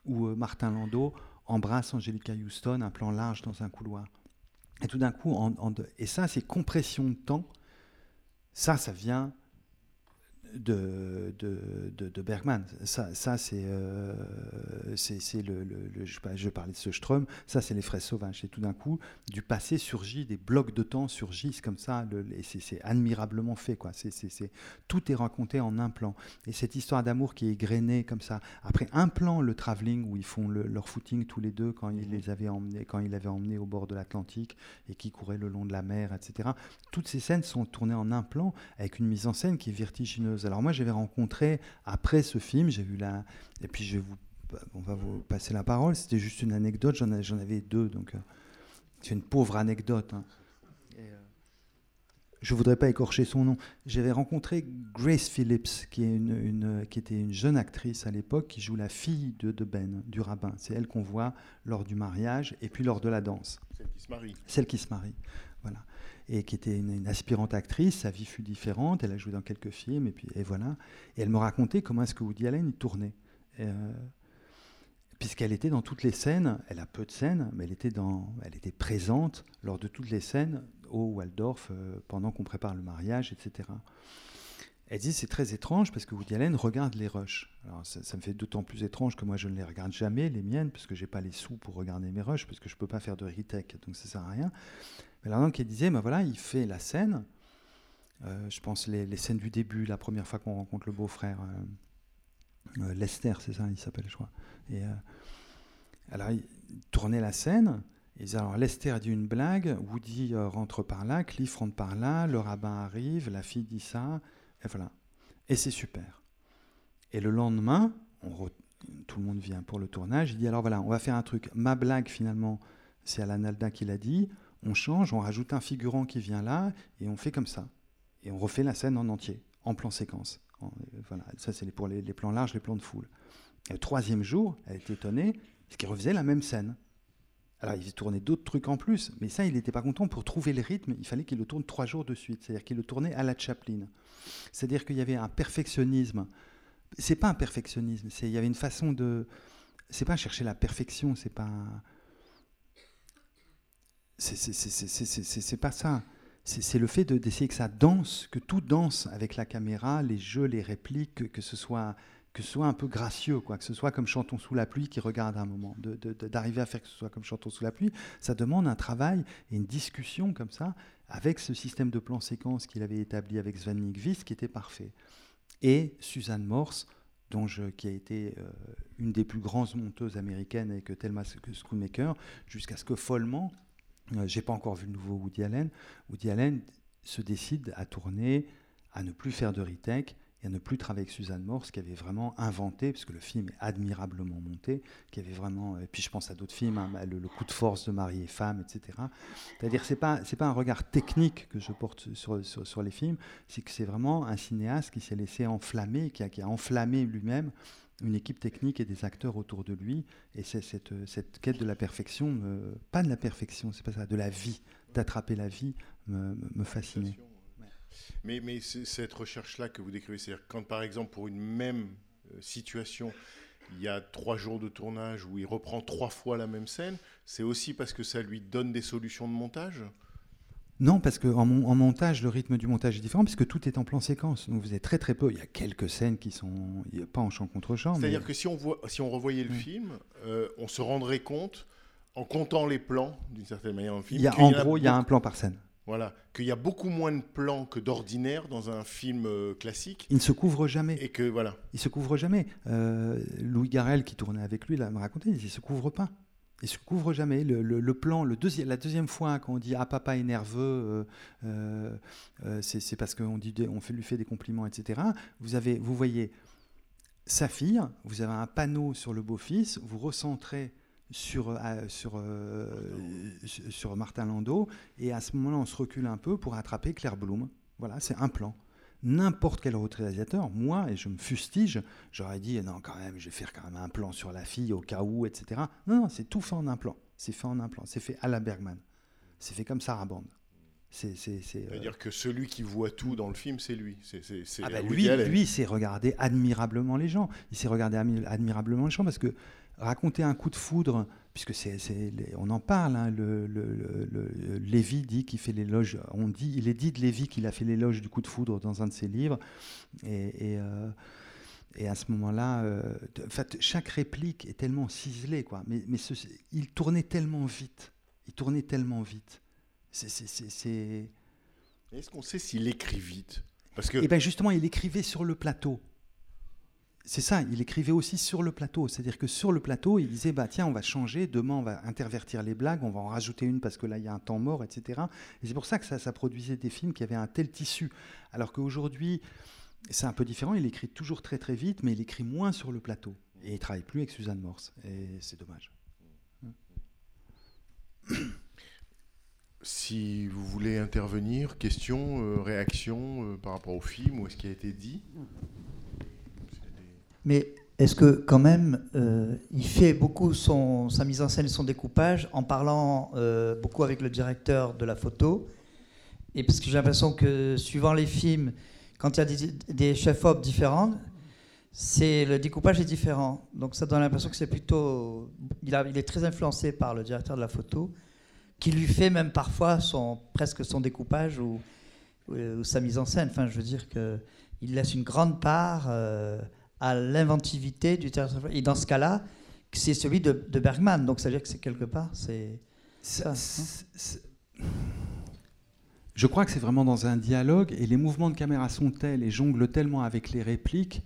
où euh, Martin Landau embrasse Angelica Houston, un plan large dans un couloir. Et tout d'un coup, et ça, c'est compression de temps. Ça, ça vient de, de, de- de Bergman. Ça, ça c'est, euh, c'est, le, le- le- je, je parlais de ce Ström, ça c'est les fraises sauvages. Et tout d'un coup, du passé surgit, des blocs de temps surgissent comme ça, le- et c'est, admirablement fait. Quoi. C'est, tout est raconté en un plan. Et cette histoire d'amour qui est égrenée comme ça, après un plan, le travelling, où ils font le- leur footing tous les deux quand il les avait emmenés, quand il avait emmenés au bord de l'Atlantique et qui couraient le long de la mer, etc. Toutes ces scènes sont tournées en un plan avec une mise en scène qui est vertigineuse. Alors moi, j'avais rencontré après ce film, j'ai vu la, et puis je vais vous, on va vous passer la parole. C'était juste une anecdote. J'en avais, j'en avais deux, donc euh, c'est une pauvre anecdote. hein. Et, euh, je voudrais pas écorcher son nom. J'avais rencontré Grace Phillips, qui, est une, une- qui était une jeune actrice à l'époque, qui joue la fille de, de Ben, du rabbin. C'est elle qu'on voit lors du mariage et puis lors de la danse Celle qui se marie. celle qui se marie, voilà, et qui était une, aspirante actrice. Sa vie fut différente. Elle a joué dans quelques films et voilà. Et elle me racontait comment est-ce que Woody Allen tournait, euh, puisqu'elle était dans toutes les scènes. Elle a peu de scènes, mais elle était présente lors de toutes les scènes au Waldorf euh, pendant qu'on prépare le mariage, etc. Elle dit c'est très étrange parce que Woody Allen regarde les rushs. Alors ça, me fait d'autant plus étrange que moi je ne les regarde jamais les miennes parce que j'ai pas les sous pour regarder mes rushs parce que je peux pas faire de retake donc ça sert à rien. Donc elle disait ben voilà il fait la scène. euh, je pense les, scènes du début, la première fois qu'on rencontre le beau-frère euh, euh, Lester, c'est ça il s'appelle je crois. Et alors il tournait la scène. Et il disait, alors Lester dit une blague, Woody rentre par là, Cliff rentre par là, le rabbin arrive, la fille dit ça, et voilà. Et c'est super. Et le lendemain, tout le monde vient pour le tournage. Il dit alors voilà, on va faire un truc. Ma blague finalement, c'est Alan Alda qui l'a dit. On change, on rajoute un figurant qui vient là et on fait comme ça. Et on refait la scène en entier, en plan séquence. En- euh, voilà, ça c'est pour les, plans larges, les plans de foule. Et le troisième jour, elle était étonnée parce qu'il refaisait la même scène. Alors, il tournait d'autres trucs en plus, mais ça, il n'était pas content. Pour trouver le rythme, il fallait qu'il le tourne trois jours de suite. C'est-à-dire qu'il le tournait à la Chaplin. C'est-à-dire qu'il y avait un perfectionnisme. C'est pas un perfectionnisme, c'est il y avait une façon de. C'est pas chercher la perfection, c'est pas. C'est- pas ça. C'est le fait de- d'essayer que ça danse, que tout danse avec la caméra, les jeux, les répliques, que, ce soit un peu gracieux, que ce soit comme Chantons sous la pluie qui regarde un moment. D'arriver à faire que ce soit comme Chantons sous la pluie, ça demande un travail et une discussion comme ça avec ce système de plan séquence qu'il avait établi avec Sven Nykvist qui était parfait. Et Suzanne Morse, dont qui a été euh, une des plus grandes monteuses américaines avec Thelma Schoonmaker, jusqu'à ce que follement, j'ai pas encore vu le nouveau Woody Allen, Woody Allen se décide à tourner, à ne plus faire de retake et à ne plus travailler avec Suzanne Morse, qui avait vraiment inventé, puisque le film est admirablement monté, qui avait vraiment, et puis je pense à d'autres films, hein, le, coup de force de mari et femme, etc. C'est-à-dire c'est pas c'est pas un regard technique que je porte sur, sur, les films, c'est que c'est vraiment un cinéaste qui s'est laissé enflammer, qui a, qui a enflammé lui-même une équipe technique et des acteurs autour de lui. Et c'est cette, cette, quête de la perfection, pas de la perfection, c'est pas ça, de la vie, d'attraper la vie, me, me fascinait. Mais, mais cette recherche-là que vous décrivez, c'est-à-dire quand par exemple pour une même euh, situation, il y a trois jours de tournage où il reprend trois fois la même scène, c'est aussi parce que ça lui donne des solutions de montage? Non, parce qu'en en montage, le rythme du montage est différent, puisque tout est en plan séquence. Donc vous avez très très peu. Il y a quelques scènes qui sont il a pas en champ contre champ. C'est-à-dire que si on, voit, si on revoyait le film, euh, on se rendrait compte, en comptant les plans, d'une certaine manière, le film. Il y a, en gros, il y a un plan par scène. Voilà, qu'il y a beaucoup moins de plans que d'ordinaire dans un film euh, classique. Il ne se couvre jamais. Et que voilà. Il se couvre jamais. Euh, Louis Garrel, qui tournait avec lui, là, me racontait, il ne se couvre pas. Il se couvre jamais. Le, plan, le la deuxième fois quand on dit ah papa est nerveux, euh, c'est parce qu'on dit on fait, lui fait des compliments, etc. Vous avez, vous voyez sa fille, vous avez un panneau sur le beau-fils, vous recentrez sur, euh, sur, euh, sur Martin Landau, et à ce moment-là, on se recule un peu pour attraper Claire Bloom. Voilà, c'est un plan. N'importe quel autre réalisateur, moi, et je me fustige, j'aurais dit non, quand même, je vais faire quand même un plan sur la fille au cas où, etc. Non, non, c'est tout fait en un plan. C'est fait en un plan. C'est fait à la Bergman. C'est fait comme Sarah Band. C'est-à-dire euh, que celui qui voit tout dans le film, c'est lui. C'est, ah bah lui, lui, c'est regarder admirablement les gens. Il s'est regardé admirablement les gens parce que raconter un coup de foudre, puisque c'est, on en parle, hein, le, Lévy dit qu'il fait l'éloge, on dit, il est dit de Lévy qu'il a fait l'éloge du coup de foudre dans un de ses livres, et, et, euh, à ce moment-là, euh, en fait, chaque réplique est tellement ciselée, quoi, mais, mais il tournait tellement vite, il tournait tellement vite. C'est, Est-ce qu'on sait s'il écrit vite? Parce que... Eh bien justement, il écrivait sur le plateau c'est ça, il écrivait aussi sur le plateau. C'est-à-dire que sur le plateau, il disait bah tiens, on va changer, demain on va intervertir les blagues, on va en rajouter une parce que là il y a un temps mort, etc. Et c'est pour ça que ça, produisait des films qui avaient un tel tissu. Alors qu'aujourd'hui, c'est un peu différent. Il écrit toujours très très vite, mais il écrit moins sur le plateau. Et il travaille plus avec Suzanne Morse. Et c'est dommage. Si vous voulez intervenir, question, euh, réaction euh, par rapport au film ou ce qui a été dit mais est-ce que quand même, euh, il fait beaucoup sa mise en scène et son découpage en parlant euh, beaucoup avec le directeur de la photo? Et parce que j'ai l'impression que suivant les films, quand il y a des, chefs-op différents, c'est le découpage est différent. Donc ça donne l'impression que c'est plutôt, il, est très influencé par le directeur de la photo, qui lui fait même parfois son presque son découpage ou, ou, sa mise en scène. Enfin, je veux dire que il laisse une grande part. Euh, à l'inventivité du théâtre. Et dans ce cas-là, c'est celui de, Bergman. Donc ça veut dire que c'est quelque part, c'est ça. Je crois que c'est vraiment dans un dialogue et les mouvements de caméra sont tels et jonglent tellement avec les répliques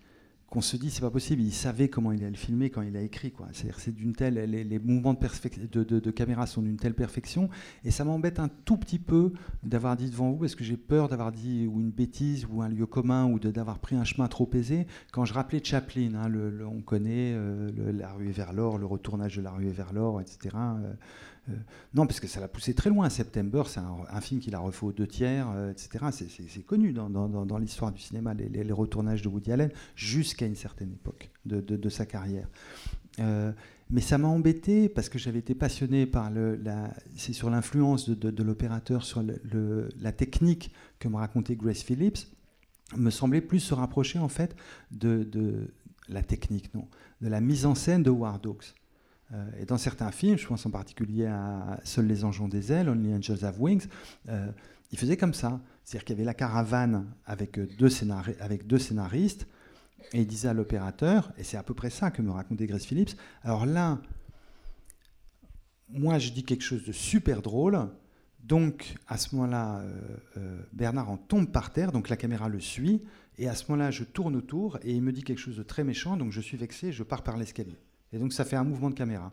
qu'on se dit c'est pas possible. Il savait comment il allait le filmer quand il a écrit. Quoi. C'est d'une telle, les, mouvements de, caméra sont d'une telle perfection et ça m'embête un tout petit peu d'avoir dit devant vous parce que j'ai peur d'avoir dit ou une bêtise ou un lieu commun ou d'avoir pris un chemin trop aisé. Quand je rappelais Chaplin, hein, on connaît euh, la rue vers l'or, le retournage de la rue vers l'or, etc. non, parce que ça l'a poussé très loin. September, c'est un, film qu'il a refait aux deux tiers, euh, etc. C'est connu dans, l'histoire du cinéma, les, retournages de Woody Allen, jusqu'à une certaine époque de, sa carrière. Euh, mais ça m'a embêté parce que j'avais été passionné par le, c'est sur l'influence de, l'opérateur sur la technique que me racontait Grace Phillips, me semblait plus se rapprocher en fait de, la technique, non, de la mise en scène de War Dogs. Euh, et dans certains films, je pense en particulier à Seuls les anges ont des ailes, Only Angels Have Wings, euh, il faisait comme ça. C'est-à-dire qu'il y avait la caravane avec deux, avec deux scénaristes, Et il disait à l'opérateur, et c'est à peu près ça que me racontait Grace Phillips, alors là, moi je dis quelque chose de super drôle, donc à ce moment-là, euh, euh, Bernard en tombe par terre, donc la caméra le suit, et à ce moment-là, je tourne autour, et il me dit quelque chose de très méchant, donc je suis vexé, je pars par l'escalier. Et donc ça fait un mouvement de caméra.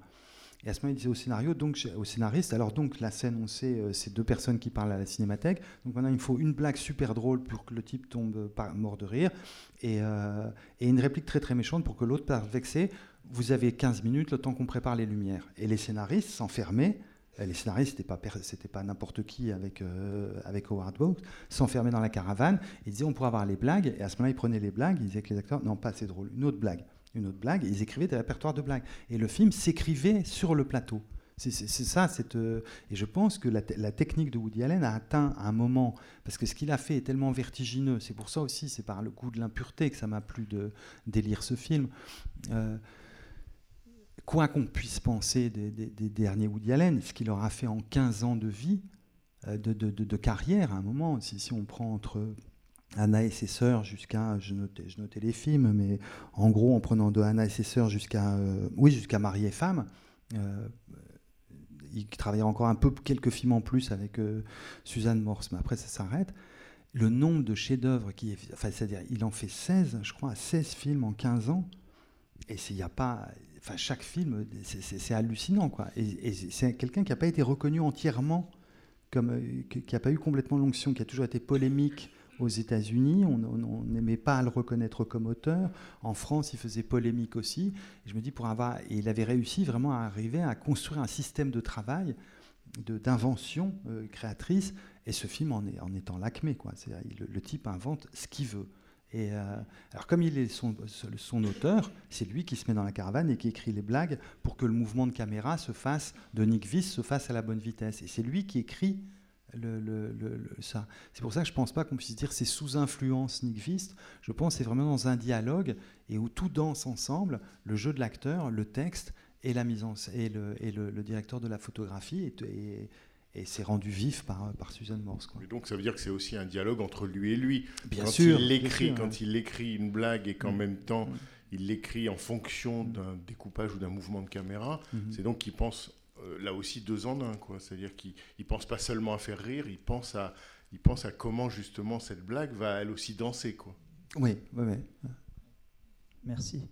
Et à ce moment, il disait au scénario, donc au scénariste, alors donc la scène, on sait, euh, c'est deux personnes qui parlent à la cinémathèque. Donc maintenant, il faut une blague super drôle pour que le type tombe par, mort de rire, et, euh, et, une réplique très très méchante pour que l'autre parte vexé. Vous avez 15 minutes, le temps qu'on prépare les lumières. Et les scénaristes s'enfermaient. euh, Les scénaristes, c'était pas pas n'importe qui avec euh, avec Howard Hawks, s'enfermaient dans la caravane. Ils disaient on pourrait avoir les blagues. Et à ce moment-là, ils prenaient les blagues. Ils disaient que les acteurs non pas assez drôle, une autre blague une autre blague, ils écrivaient des répertoires de blagues. Et le film s'écrivait sur le plateau. C'est ça, euh, et je pense que la, technique de Woody Allen a atteint un moment, parce que ce qu'il a fait est tellement vertigineux, c'est pour ça aussi, c'est par le goût de l'impureté que ça m'a plu de d'élire ce film. Euh, quoi qu'on puisse penser des, derniers Woody Allen, ce qu'il aura fait en 15 ans de vie, euh, de, carrière à un moment, si, si on prend entre Anna et ses sœurs jusqu'à, je notais, je notais les films, mais en gros en prenant de Anna et ses sœurs jusqu'à, euh, oui, jusqu'à Marie et femme. Euh, il travaillera encore un peu, quelques films en plus avec euh, Suzanne Morse, mais après ça s'arrête. Le nombre de chefs-d'œuvre qui enfin, c'est-à-dire, il en fait 16, je crois, 16 films en 15 ans, et il n'y a pas, enfin, chaque film, c'est hallucinant, quoi. Et, et c'est quelqu'un qui n'a pas été reconnu entièrement, comme, qui n'a pas eu complètement l'onction, qui a toujours été polémique aux États-Unis, on n'aimait pas à le reconnaître comme auteur. En France, il faisait polémique aussi. Et je me dis, pour avoir, et il avait réussi vraiment à arriver à construire un système de travail, d'invention euh, créatrice. Et ce film en, est, en étant l'acmé, quoi. Le, le, type invente ce qu'il veut. Et euh, alors, comme il est son, son auteur, c'est lui qui se met dans la caravane et qui écrit les blagues pour que le mouvement de caméra se fasse, de Nick Viss se fasse à la bonne vitesse. Et c'est lui qui écrit le, le, le, ça. C'est pour ça que je ne pense pas qu'on puisse dire c'est sous influence Nick Vist. Je pense que c'est vraiment dans un dialogue et où tout danse ensemble, le jeu de l'acteur, le texte et la mise en et le, et le, directeur de la photographie et, et, et c'est rendu vif par, par Suzanne Morse. Quoi. Mais donc ça veut dire que c'est aussi un dialogue entre lui et lui. Bien quand sûr. Il écrit, sûr, quand ouais. il écrit une blague et qu'en Mm. même temps Mm. il l'écrit en fonction d'un découpage ou d'un mouvement de caméra, Mhm. c'est donc qu'il pense là aussi deux en un. quoi. C'est-à-dire qu'il ne pense pas seulement à faire rire, il pense à, il pense à comment justement cette blague va elle aussi danser. Quoi. Oui, oui, oui. Merci.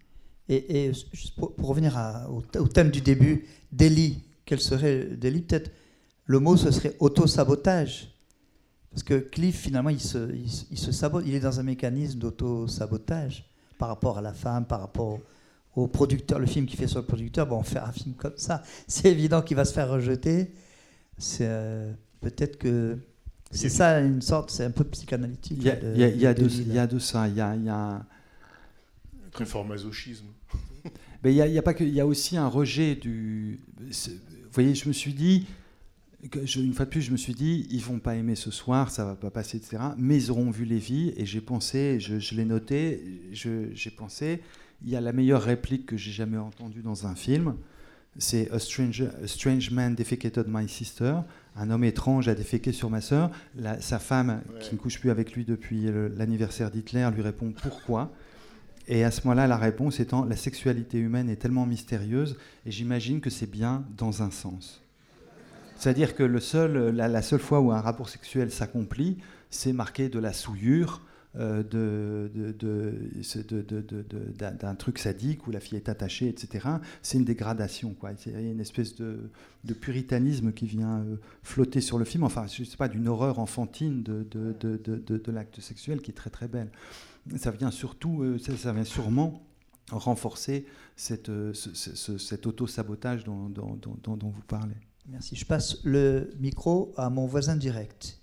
Et, et juste pour, pour revenir à- au, au thème du début, délit, quel serait le délit? Peut-être le mot ce serait auto-sabotage. Parce que Cliff, finalement, il se, il, se- il se sabote, il est dans un mécanisme d'auto-sabotage par rapport à la femme, par rapport au producteur, le film qu'il fait sur le producteur. Bon, faire un film comme ça, c'est évident qu'il va se faire rejeter. C'est euh, peut-être que c'est ça une sorte, c'est un peu psychanalytique. Il y a, de- il y a- y a de de, délit, il y a de ça. Il y a, il y a- Très fort masochisme. Mais il y a, il y a pas que, il y a aussi un rejet du. Vous voyez, je me suis dit, que je- une fois de plus, je me suis dit, ils vont pas aimer ce soir, ça va pas passer, etc. Mais ils auront vu Lévi, et j'ai pensé, je, je l'ai noté, j'ai pensé, il y a la meilleure réplique que j'ai jamais entendue dans un film. C'est a, stranger- a strange man defecated my sister. Un homme étrange a déféqué sur ma sœur. La- sa femme, Ouais. qui ne couche plus avec lui depuis l'anniversaire d'Hitler, lui répond pourquoi. Et à ce moment-là, la réponse étant la sexualité humaine est tellement mystérieuse, et j'imagine que c'est bien dans un sens. C'est-à-dire que le seul, la, la seule fois où un rapport sexuel s'accomplit, c'est marqué de la souillure, euh, de, de- d'un truc sadique où la fille est attachée, etc. C'est une dégradation. quoi. C'est une espèce de, puritanisme qui vient euh, flotter sur le film, enfin, je sais pas, d'une horreur enfantine de, l'acte sexuel qui est très très belle. Ça vient surtout, euh, ça, ça vient sûrement renforcer cette, ce- ce- ce- cet auto-sabotage dont, dont- dont- dont- dont vous parlez. Merci. Je passe le micro à mon voisin direct.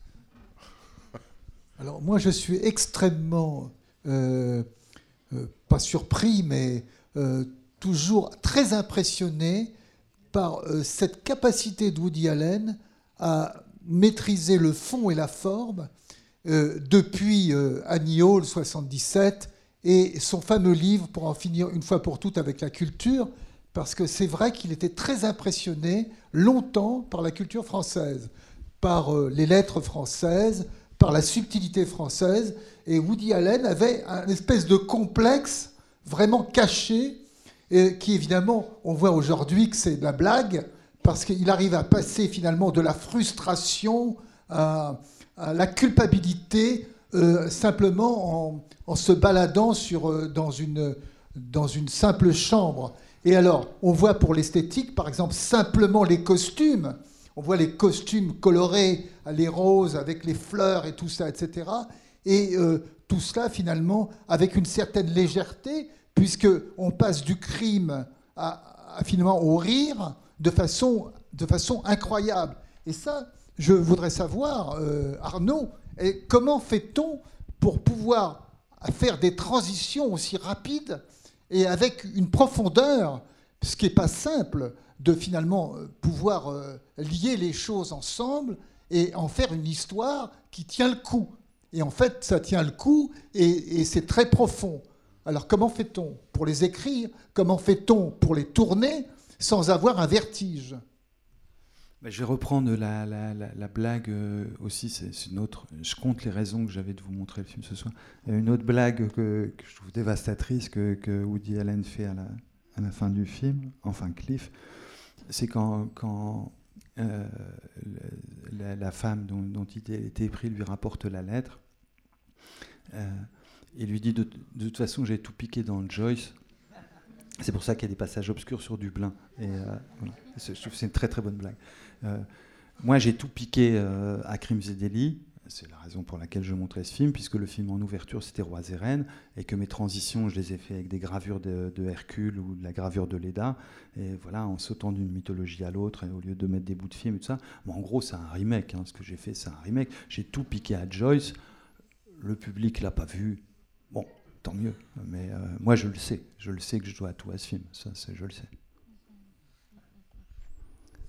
Alors moi, je suis extrêmement, euh, euh, pas surpris, mais euh, toujours très impressionné par cette capacité de Woody Allen à maîtriser le fond et la forme depuis Annie Hall 77 et son fameux livre pour en finir une fois pour toutes avec la culture, parce que c'est vrai qu'il était très impressionné longtemps par la culture française, par les lettres françaises, par la subtilité française. Et Woody Allen avait un espèce de complexe vraiment caché, qui évidemment, on voit aujourd'hui que c'est de la blague, parce qu'il arrive à passer finalement de la frustration à, à la culpabilité euh, simplement en, en se baladant sur, euh, dans, une, dans une simple chambre. Et alors, on voit pour l'esthétique, par exemple, simplement les costumes. On voit les costumes colorés, les roses avec les fleurs et tout ça, etc. Et euh, tout cela, finalement, avec une certaine légèreté, puisque on passe du crime à, finalement au rire de façon, de façon incroyable. Et ça, je voudrais savoir, euh, Arnaud, comment fait-on pour pouvoir faire des transitions aussi rapides et avec une profondeur, ce qui n'est pas simple, de finalement euh, pouvoir lier les choses ensemble et en faire une histoire qui tient le coup. Et en fait, ça tient le coup et, c'est très profond. Alors comment fait-on pour les écrire? Comment fait-on pour les tourner sans avoir un vertige? Bah, je vais reprendre la, la, la, la blague euh, aussi, c'est une autre. Je compte les raisons que j'avais de vous montrer le film ce soir. A une autre blague que, je trouve dévastatrice que, Woody Allen fait à la, à la fin du film, enfin Cliff, c'est quand, quand euh, la, femme dont, dont, il était pris lui rapporte la lettre euh, et lui dit de, toute façon j'ai tout piqué dans Joyce. C'est pour ça qu'il y a des passages obscurs sur Dublin. Et euh. Je trouve que c'est une très très bonne blague. Moi, j'ai tout piqué à Crimes et délits. C'est la raison pour laquelle je montrais ce film, puisque le film en ouverture c'était Rois et Reines, et que mes transitions, je les ai fait avec des gravures de, Hercule ou de la gravure de Leda, et voilà, en sautant d'une mythologie à l'autre, au lieu de mettre des bouts de film et tout ça. En gros, c'est un remake. Hein, ce que j'ai fait, c'est un remake. J'ai tout piqué à Joyce. Le public l'a pas vu. Bon, tant mieux. Mais euh, moi, je le sais. Je le sais que je dois tout à ce film. Ça, je le sais.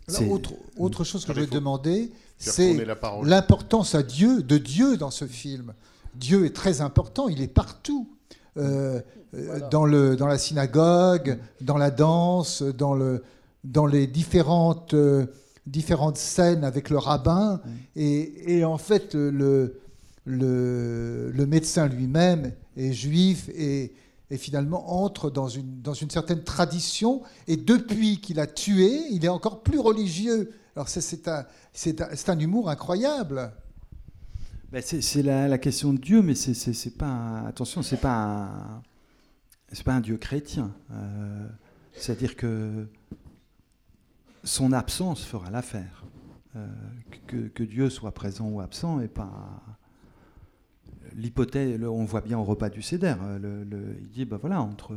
Alors, autre, autre, chose que je vais demander, c'est l'importance à Dieu, de Dieu dans ce film. Dieu est très important, il est partout. Euh, voilà. dans, le, dans la synagogue, dans la danse, dans, le, dans les différentes, euh, différentes scènes avec le rabbin. Mm. Et, et, en fait, le, le, le médecin lui-même est juif et, et finalement entre dans une, dans une certaine tradition. Et depuis qu'il a tué, il est encore plus religieux. Alors c'est un, un, un, humour incroyable. Ben c'est la, la, question de Dieu, mais c'est pas attention, c'est pas un, c'est pas un Dieu chrétien. Euh, C'est-à-dire que son absence fera l'affaire. Euh, que, Dieu soit présent ou absent n'est pas l'hypothèse, on voit bien au repas du Céder, le, le, il dit, ben voilà, entre,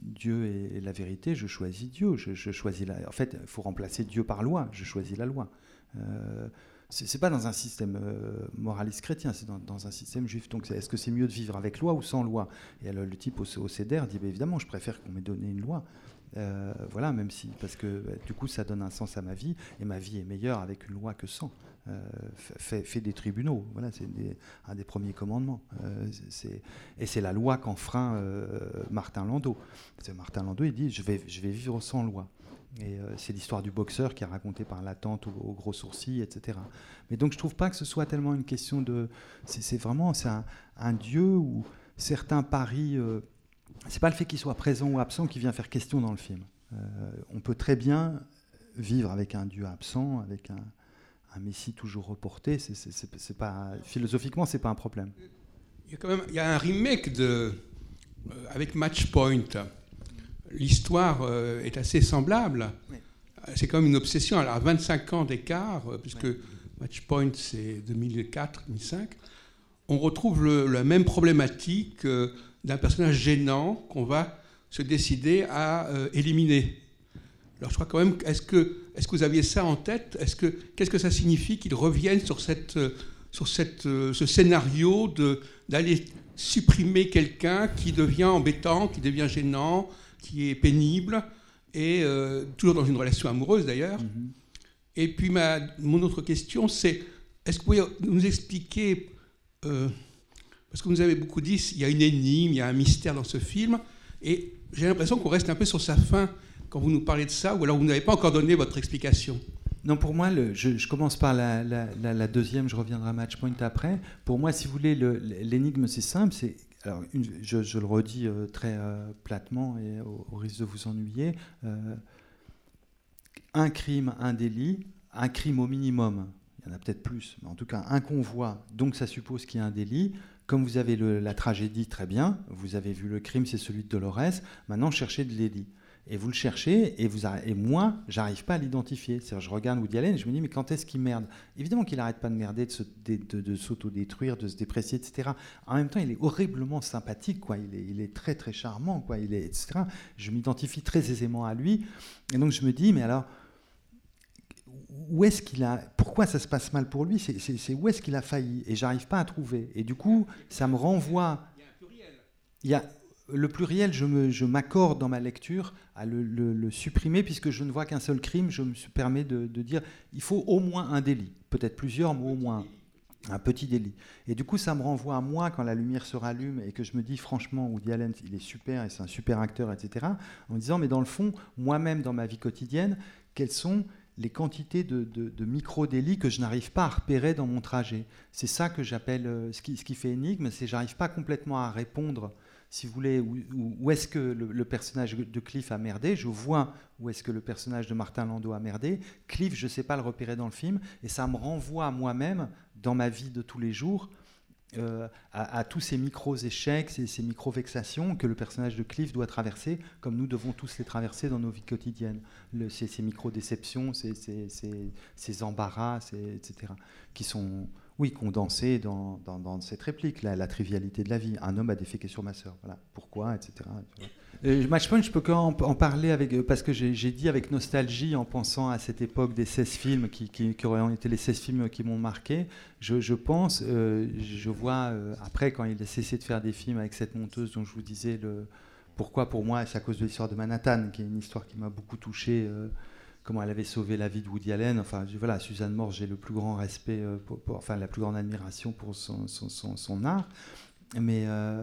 Dieu et, la vérité, je choisis Dieu. Je, choisis la, en fait, il faut remplacer Dieu par loi. Je choisis la loi. Euh, c'est pas dans un système euh, moraliste chrétien, c'est dans, dans, un système juif. Donc, est-ce que c'est mieux de vivre avec loi ou sans loi? Et alors, le type au, au dit, ben évidemment, je préfère qu'on m'ait donné une loi. Euh, voilà, même si, parce que bah, du coup, ça donne un sens à ma vie, et ma vie est meilleure avec une loi que sans. Euh, fait, des tribunaux, voilà, c'est un des premiers commandements. Euh, et c'est la loi qu'enfreint euh, Martin Landau. Martin Landau, il dit, je vais, je vais vivre sans loi. Et c'est l'histoire du boxeur qui est racontée par la tante au, gros sourcil, etc. Mais donc je trouve pas que ce soit tellement une question de... C'est vraiment un, dieu où certains paris... Euh, c'est pas le fait qu'il soit présent ou absent qui vient faire question dans le film. On peut très bien vivre avec un dieu absent, avec un, un messie toujours reporté. C'est pas philosophiquement, c'est pas un problème. Il y a quand même il y a un remake de euh, avec Matchpoint. L'histoire euh, est assez semblable. Oui. C'est comme une obsession. Alors, à 25 ans d'écart, euh, puisque oui. Matchpoint c'est 2004-2005, on retrouve le, la même problématique euh, d'un personnage gênant qu'on va se décider à euh, éliminer. Alors je crois quand même, est-ce que, est que vous aviez ça en tête? Est-ce que, Qu'est-ce que ça signifie qu'ils reviennent sur, cette, euh, sur cette, euh, ce scénario d'aller supprimer quelqu'un qui devient embêtant, qui devient gênant, qui est pénible, et euh, toujours dans une relation amoureuse d'ailleurs? Mm -hmm. Et puis ma, mon autre question, c'est, est-ce que vous pouvez nous expliquer euh, parce que vous avez beaucoup dit, il y a une énigme, il y a un mystère dans ce film, et j'ai l'impression qu'on reste un peu sur sa fin quand vous nous parlez de ça, ou alors vous n'avez pas encore donné votre explication. Non, pour moi, je, commence par la, deuxième, je reviendrai à Matchpoint après. Pour moi, si vous voulez, le- l'énigme, c'est simple. C'est, alors, je, le redis euh, très euh, platement et au, risque de vous ennuyer. euh, un crime, un délit, un crime au minimum, il y en a peut-être plus, mais en tout cas un convoi, donc ça suppose qu'il y a un délit. Comme vous avez la tragédie, très bien, vous avez vu le crime, c'est celui de Dolores, maintenant cherchez de délit. Et vous le cherchez, et, vous et moi, j'arrive pas à l'identifier. C'est-à-dire, je regarde Woody Allen et je me dis, mais quand est-ce qu'il merde? Évidemment qu'il n'arrête pas de merder, de, se- de- de- de s'autodétruire, de se déprécier, etc. En même temps, il est horriblement sympathique, quoi. Il est, il est très, très charmant, quoi. Il est, etc. Je m'identifie très aisément à lui. Et donc, je me dis, mais alors, où est-ce qu'il a Pourquoi ça se passe mal pour lui? C'est c'est- c'est où est-ce qu'il a failli? Et j'arrive pas à trouver. Et du coup, ça me renvoie. Il y a le pluriel, je me- je m'accorde dans ma lecture à le, le- le supprimer puisque je ne vois qu'un seul crime. Je me permets de, de dire il faut au moins un délit, peut-être plusieurs, mais au moins un petit délit. Et du coup, ça me renvoie à moi quand la lumière se rallume et que je me dis franchement, Woody Allen, il est super et c'est un super acteur, etc. En me disant mais dans le fond, moi-même dans ma vie quotidienne, quelles sont les quantités de, de- de micro-délits que je n'arrive pas à repérer dans mon trajet? C'est ça que j'appelle, euh, ce, qui, ce qui fait énigme, c'est que j'arrive pas complètement à répondre, si vous voulez, où, est-ce que le, personnage de Cliff a merdé. Je vois où est-ce que le personnage de Martin Landau a merdé. Cliff, je ne sais pas le repérer dans le film, et ça me renvoie à moi-même, dans ma vie de tous les jours, euh, à, tous ces micro-échecs, ces, ces micro-vexations que le personnage de Cliff doit traverser, comme nous devons tous les traverser dans nos vies quotidiennes. Le- ces, ces micro-déceptions, ces, ces- embarras, etc., qui sont, oui, condensés dans, cette réplique, la, trivialité de la vie. Un homme a déféqué sur ma sœur, voilà. Pourquoi, etc. Euh, Matchpoint, je peux qu'en en parler avec, euh, parce que j'ai dit avec nostalgie en pensant à cette époque des 16 films qui, auraient été les 16 films qui m'ont marqué. Je, pense, euh, je vois après quand il a cessé de faire des films avec cette monteuse dont je vous disais le pourquoi pour moi c'est à cause de l'histoire de Manhattan, qui est une histoire qui m'a beaucoup touché. Comment elle avait sauvé la vie de Woody Allen. Enfin, voilà, Suzanne Morse, j'ai le plus grand respect, euh, enfin la plus grande admiration pour son, art. Mais euh,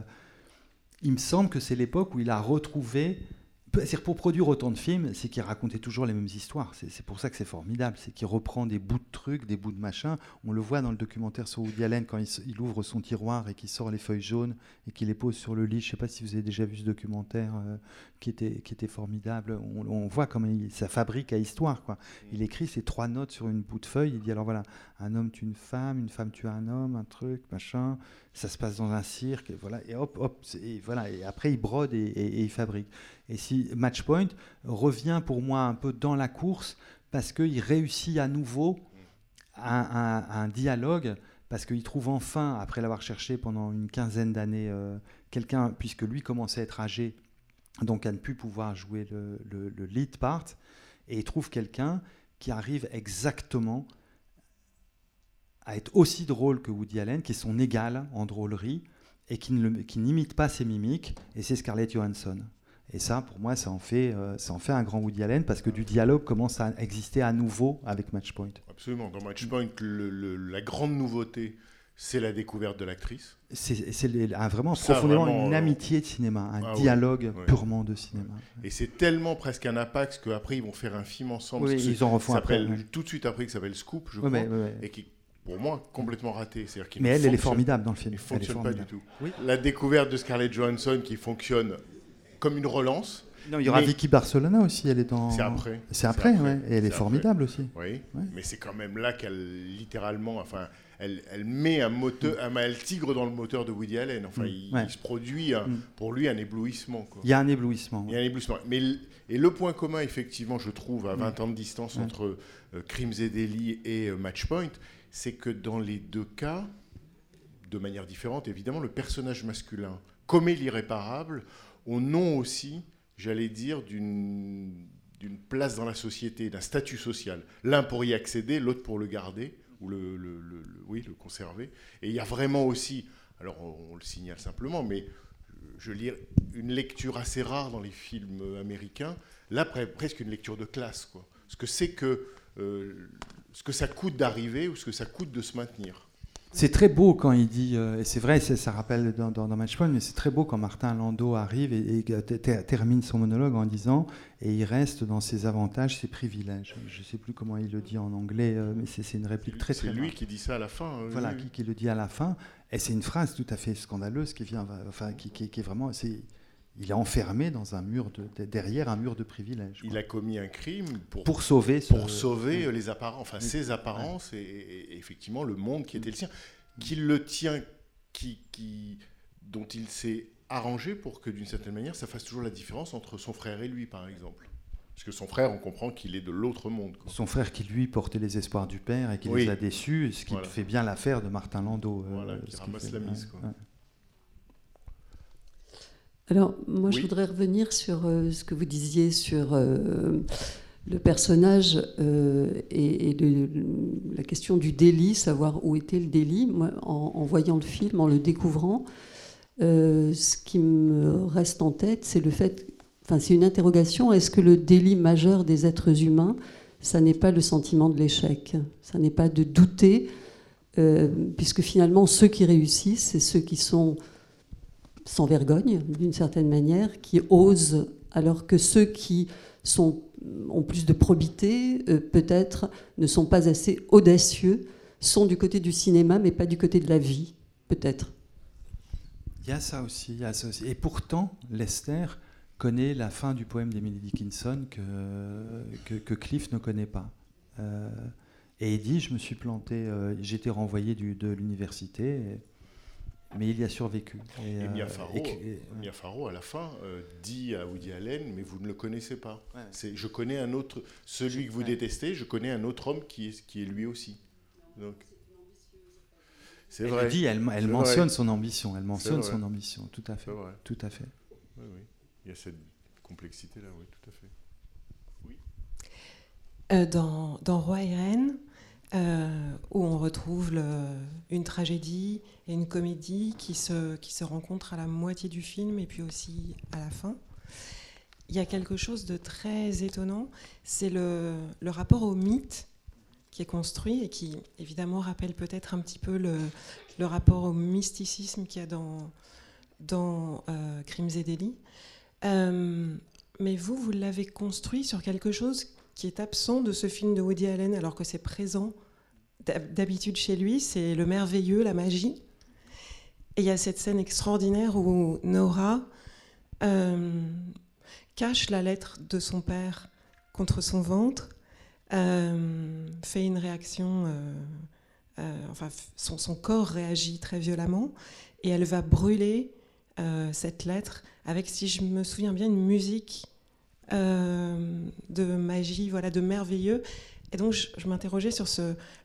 il me semble que c'est l'époque où il a retrouvé. C'est-à-dire pour produire autant de films, c'est qu'il racontait toujours les mêmes histoires. C'est pour ça que c'est formidable. C'est qu'il reprend des bouts de trucs, des bouts de machin. On le voit dans le documentaire sur Woody Allen quand il ouvre son tiroir et qu'il sort les feuilles jaunes et qu'il les pose sur le lit. Je ne sais pas si vous avez déjà vu ce documentaire euh, qui, était, qui était formidable. On, on voit comment il, ça fabrique à histoire. Quoi. Il écrit ces trois notes sur une bout de feuille. Il dit alors voilà, un homme tue une femme, une femme tue un homme, un truc, machin. Ça se passe dans un cirque, et voilà, et hop, hop, et voilà. Et après, il brode et, et- et il fabrique. Et si Matchpoint revient pour moi un peu dans la course parce qu'il réussit à nouveau un, un- un dialogue, parce qu'il trouve enfin, après l'avoir cherché pendant une quinzaine d'années, euh, quelqu'un, puisque lui commençait à être âgé, donc à ne plus pouvoir jouer le, le- le lead part, et il trouve quelqu'un qui arrive exactement à être aussi drôle que Woody Allen, qui est son égal en drôlerie, et qui n'imite pas ses mimiques, et c'est Scarlett Johansson. Et ça, pour moi, ça en, fait, euh, ça en fait un grand Woody Allen, parce que du dialogue commence à exister à nouveau avec Matchpoint. Absolument. Dans Matchpoint, la grande nouveauté, c'est la découverte de l'actrice. C'est un- vraiment Ça, profondément vraiment, une euh, amitié de cinéma, un ah dialogue oui. purement de cinéma. Et c'est tellement presque un impact qu'après, ils vont faire un film ensemble. Oui, ils en refont après, ouais. Tout de suite après, qui s'appelle Scoop, je crois. mais-. Et qui, pour moi, complètement raté. C'est-à-dire qu'il Mais ne elle, elle est fonctionne- formidable dans le film. Il ne Elle est fonctionne pas du tout. Oui. La découverte de Scarlett Johansson qui fonctionne comme une relance. Non, il y aura mais- Vicky Barcelona aussi, elle est dans. C'est après. C'est après, ouais. Et elle est formidable après. aussi. Oui, Ouais. mais c'est quand même là qu'elle, littéralement, enfin, elle, elle met un moteur, un, elle tigre dans le moteur de Woody Allen. Enfin, Mm. il, Ouais. il se produit, un- Mm. pour lui, un éblouissement. Quoi. Il y a un éblouissement. Il y a un éblouissement. Mais, et le point commun, effectivement, je trouve, à 20 ans de distance entre euh, Crimes et délits et euh, Matchpoint, c'est que dans les deux cas, de manière différente, évidemment, le personnage masculin commet l'irréparable au nom aussi, j'allais dire, d'une place dans la société, d'un statut social. L'un pour y accéder, l'autre pour le garder, ou le, le- le- oui, le conserver. Et il y a vraiment aussi, alors on, le signale simplement, mais je lis une lecture assez rare dans les films américains, là pre- presque une lecture de classe. Quoi. Ce que c'est que, euh, ce que ça coûte d'arriver ou ce que ça coûte de se maintenir. C'est très beau quand il dit, euh, et c'est vrai, c'est- ça rappelle dans, dans, dans Matchpoint, mais c'est très beau quand Martin Landau arrive et, et ter- ter- termine son monologue en disant Et il reste dans ses avantages, ses privilèges. Je ne sais plus comment il le dit en anglais, euh, mais c'est c'est une réplique très C'est très lui rare. qui dit ça à la fin. Voilà, oui. qui, qui le dit à la fin. Et c'est une phrase tout à fait scandaleuse qui vient, enfin, qui, qui- qui est vraiment. c'est- Il est enfermé dans un mur de, de- derrière un mur de privilèges. Il a commis un crime pour, Pour sauver ce- pour sauver Ouais. les apparences, enfin Oui. ses apparences et, et- et effectivement le monde qui était le sien, qu'il le tient, qui, qui, dont il s'est arrangé pour que d'une certaine manière ça fasse toujours la différence entre son frère et lui, par exemple. Parce que son frère, on comprend qu'il est de l'autre monde. quoi. Son frère qui lui portait les espoirs du père et qui les a déçus, ce qui Voilà. fait bien l'affaire de Martin Landau. euh, Voilà, qui ce ramasse fait- la mise, ouais, quoi. ouais. Alors, moi, je voudrais revenir sur euh, ce que vous disiez sur euh, le personnage euh, et, et le- la question du délit, savoir où était le délit. Moi, en, en voyant le film, en le découvrant, ce qui me reste en tête, c'est le fait, enfin, c'est une interrogation est-ce que le délit majeur des êtres humains, ça n'est pas le sentiment de l'échec? Ça n'est pas de douter, puisque finalement, ceux qui réussissent, c'est ceux qui sont sans vergogne, d'une certaine manière, qui osent, alors que ceux qui sont, ont plus de probité, euh, peut-être, ne sont pas assez audacieux, sont du côté du cinéma, mais pas du côté de la vie, peut-être. Il y a ça aussi, il y a ça aussi. Et pourtant, Lester connaît la fin du poème d'Emily Dickinson que, que, Cliff ne connaît pas. Euh, et il dit, je me suis planté, euh, été renvoyé de l'université, mais il y a survécu. Et, Et euh, Mia Farrow, et que- et- Mia Farrow, à la fin, euh, dit à Woody Allen, mais vous ne le connaissez pas. Ouais. C'est, je connais un autre, celui que vous Ouais. détestez, je connais un autre homme qui est, qui est lui aussi. Donc, c'est elle vrai. dit, elle, elle mentionne vrai. son ambition, elle mentionne son ambition, tout à fait, C'est vrai. tout à fait. Oui, oui. Il y a cette complexité-là, oui, tout à fait. Euh, dans, dans Roi et Reine, euh, où on retrouve une tragédie et une comédie qui se, qui se rencontrent à la moitié du film et puis aussi à la fin. Il y a quelque chose de très étonnant, c'est le, le rapport au mythe qui est construit et qui évidemment rappelle peut-être un petit peu le, le rapport au mysticisme qu'il y a dans, dans euh, Crimes et délits. Euh, mais vous, vous l'avez construit sur quelque chose qui est absent de ce film de Woody Allen, alors que c'est présent d'habitude chez lui, c'est le merveilleux, la magie. Et il y a cette scène extraordinaire où Nora euh, cache la lettre de son père contre son ventre, euh, fait une réaction, euh, enfin son, son corps réagit très violemment, et elle va brûler cette lettre avec, si je me souviens bien, une musique de magie, voilà, de merveilleux. Et donc, je, m'interrogeais sur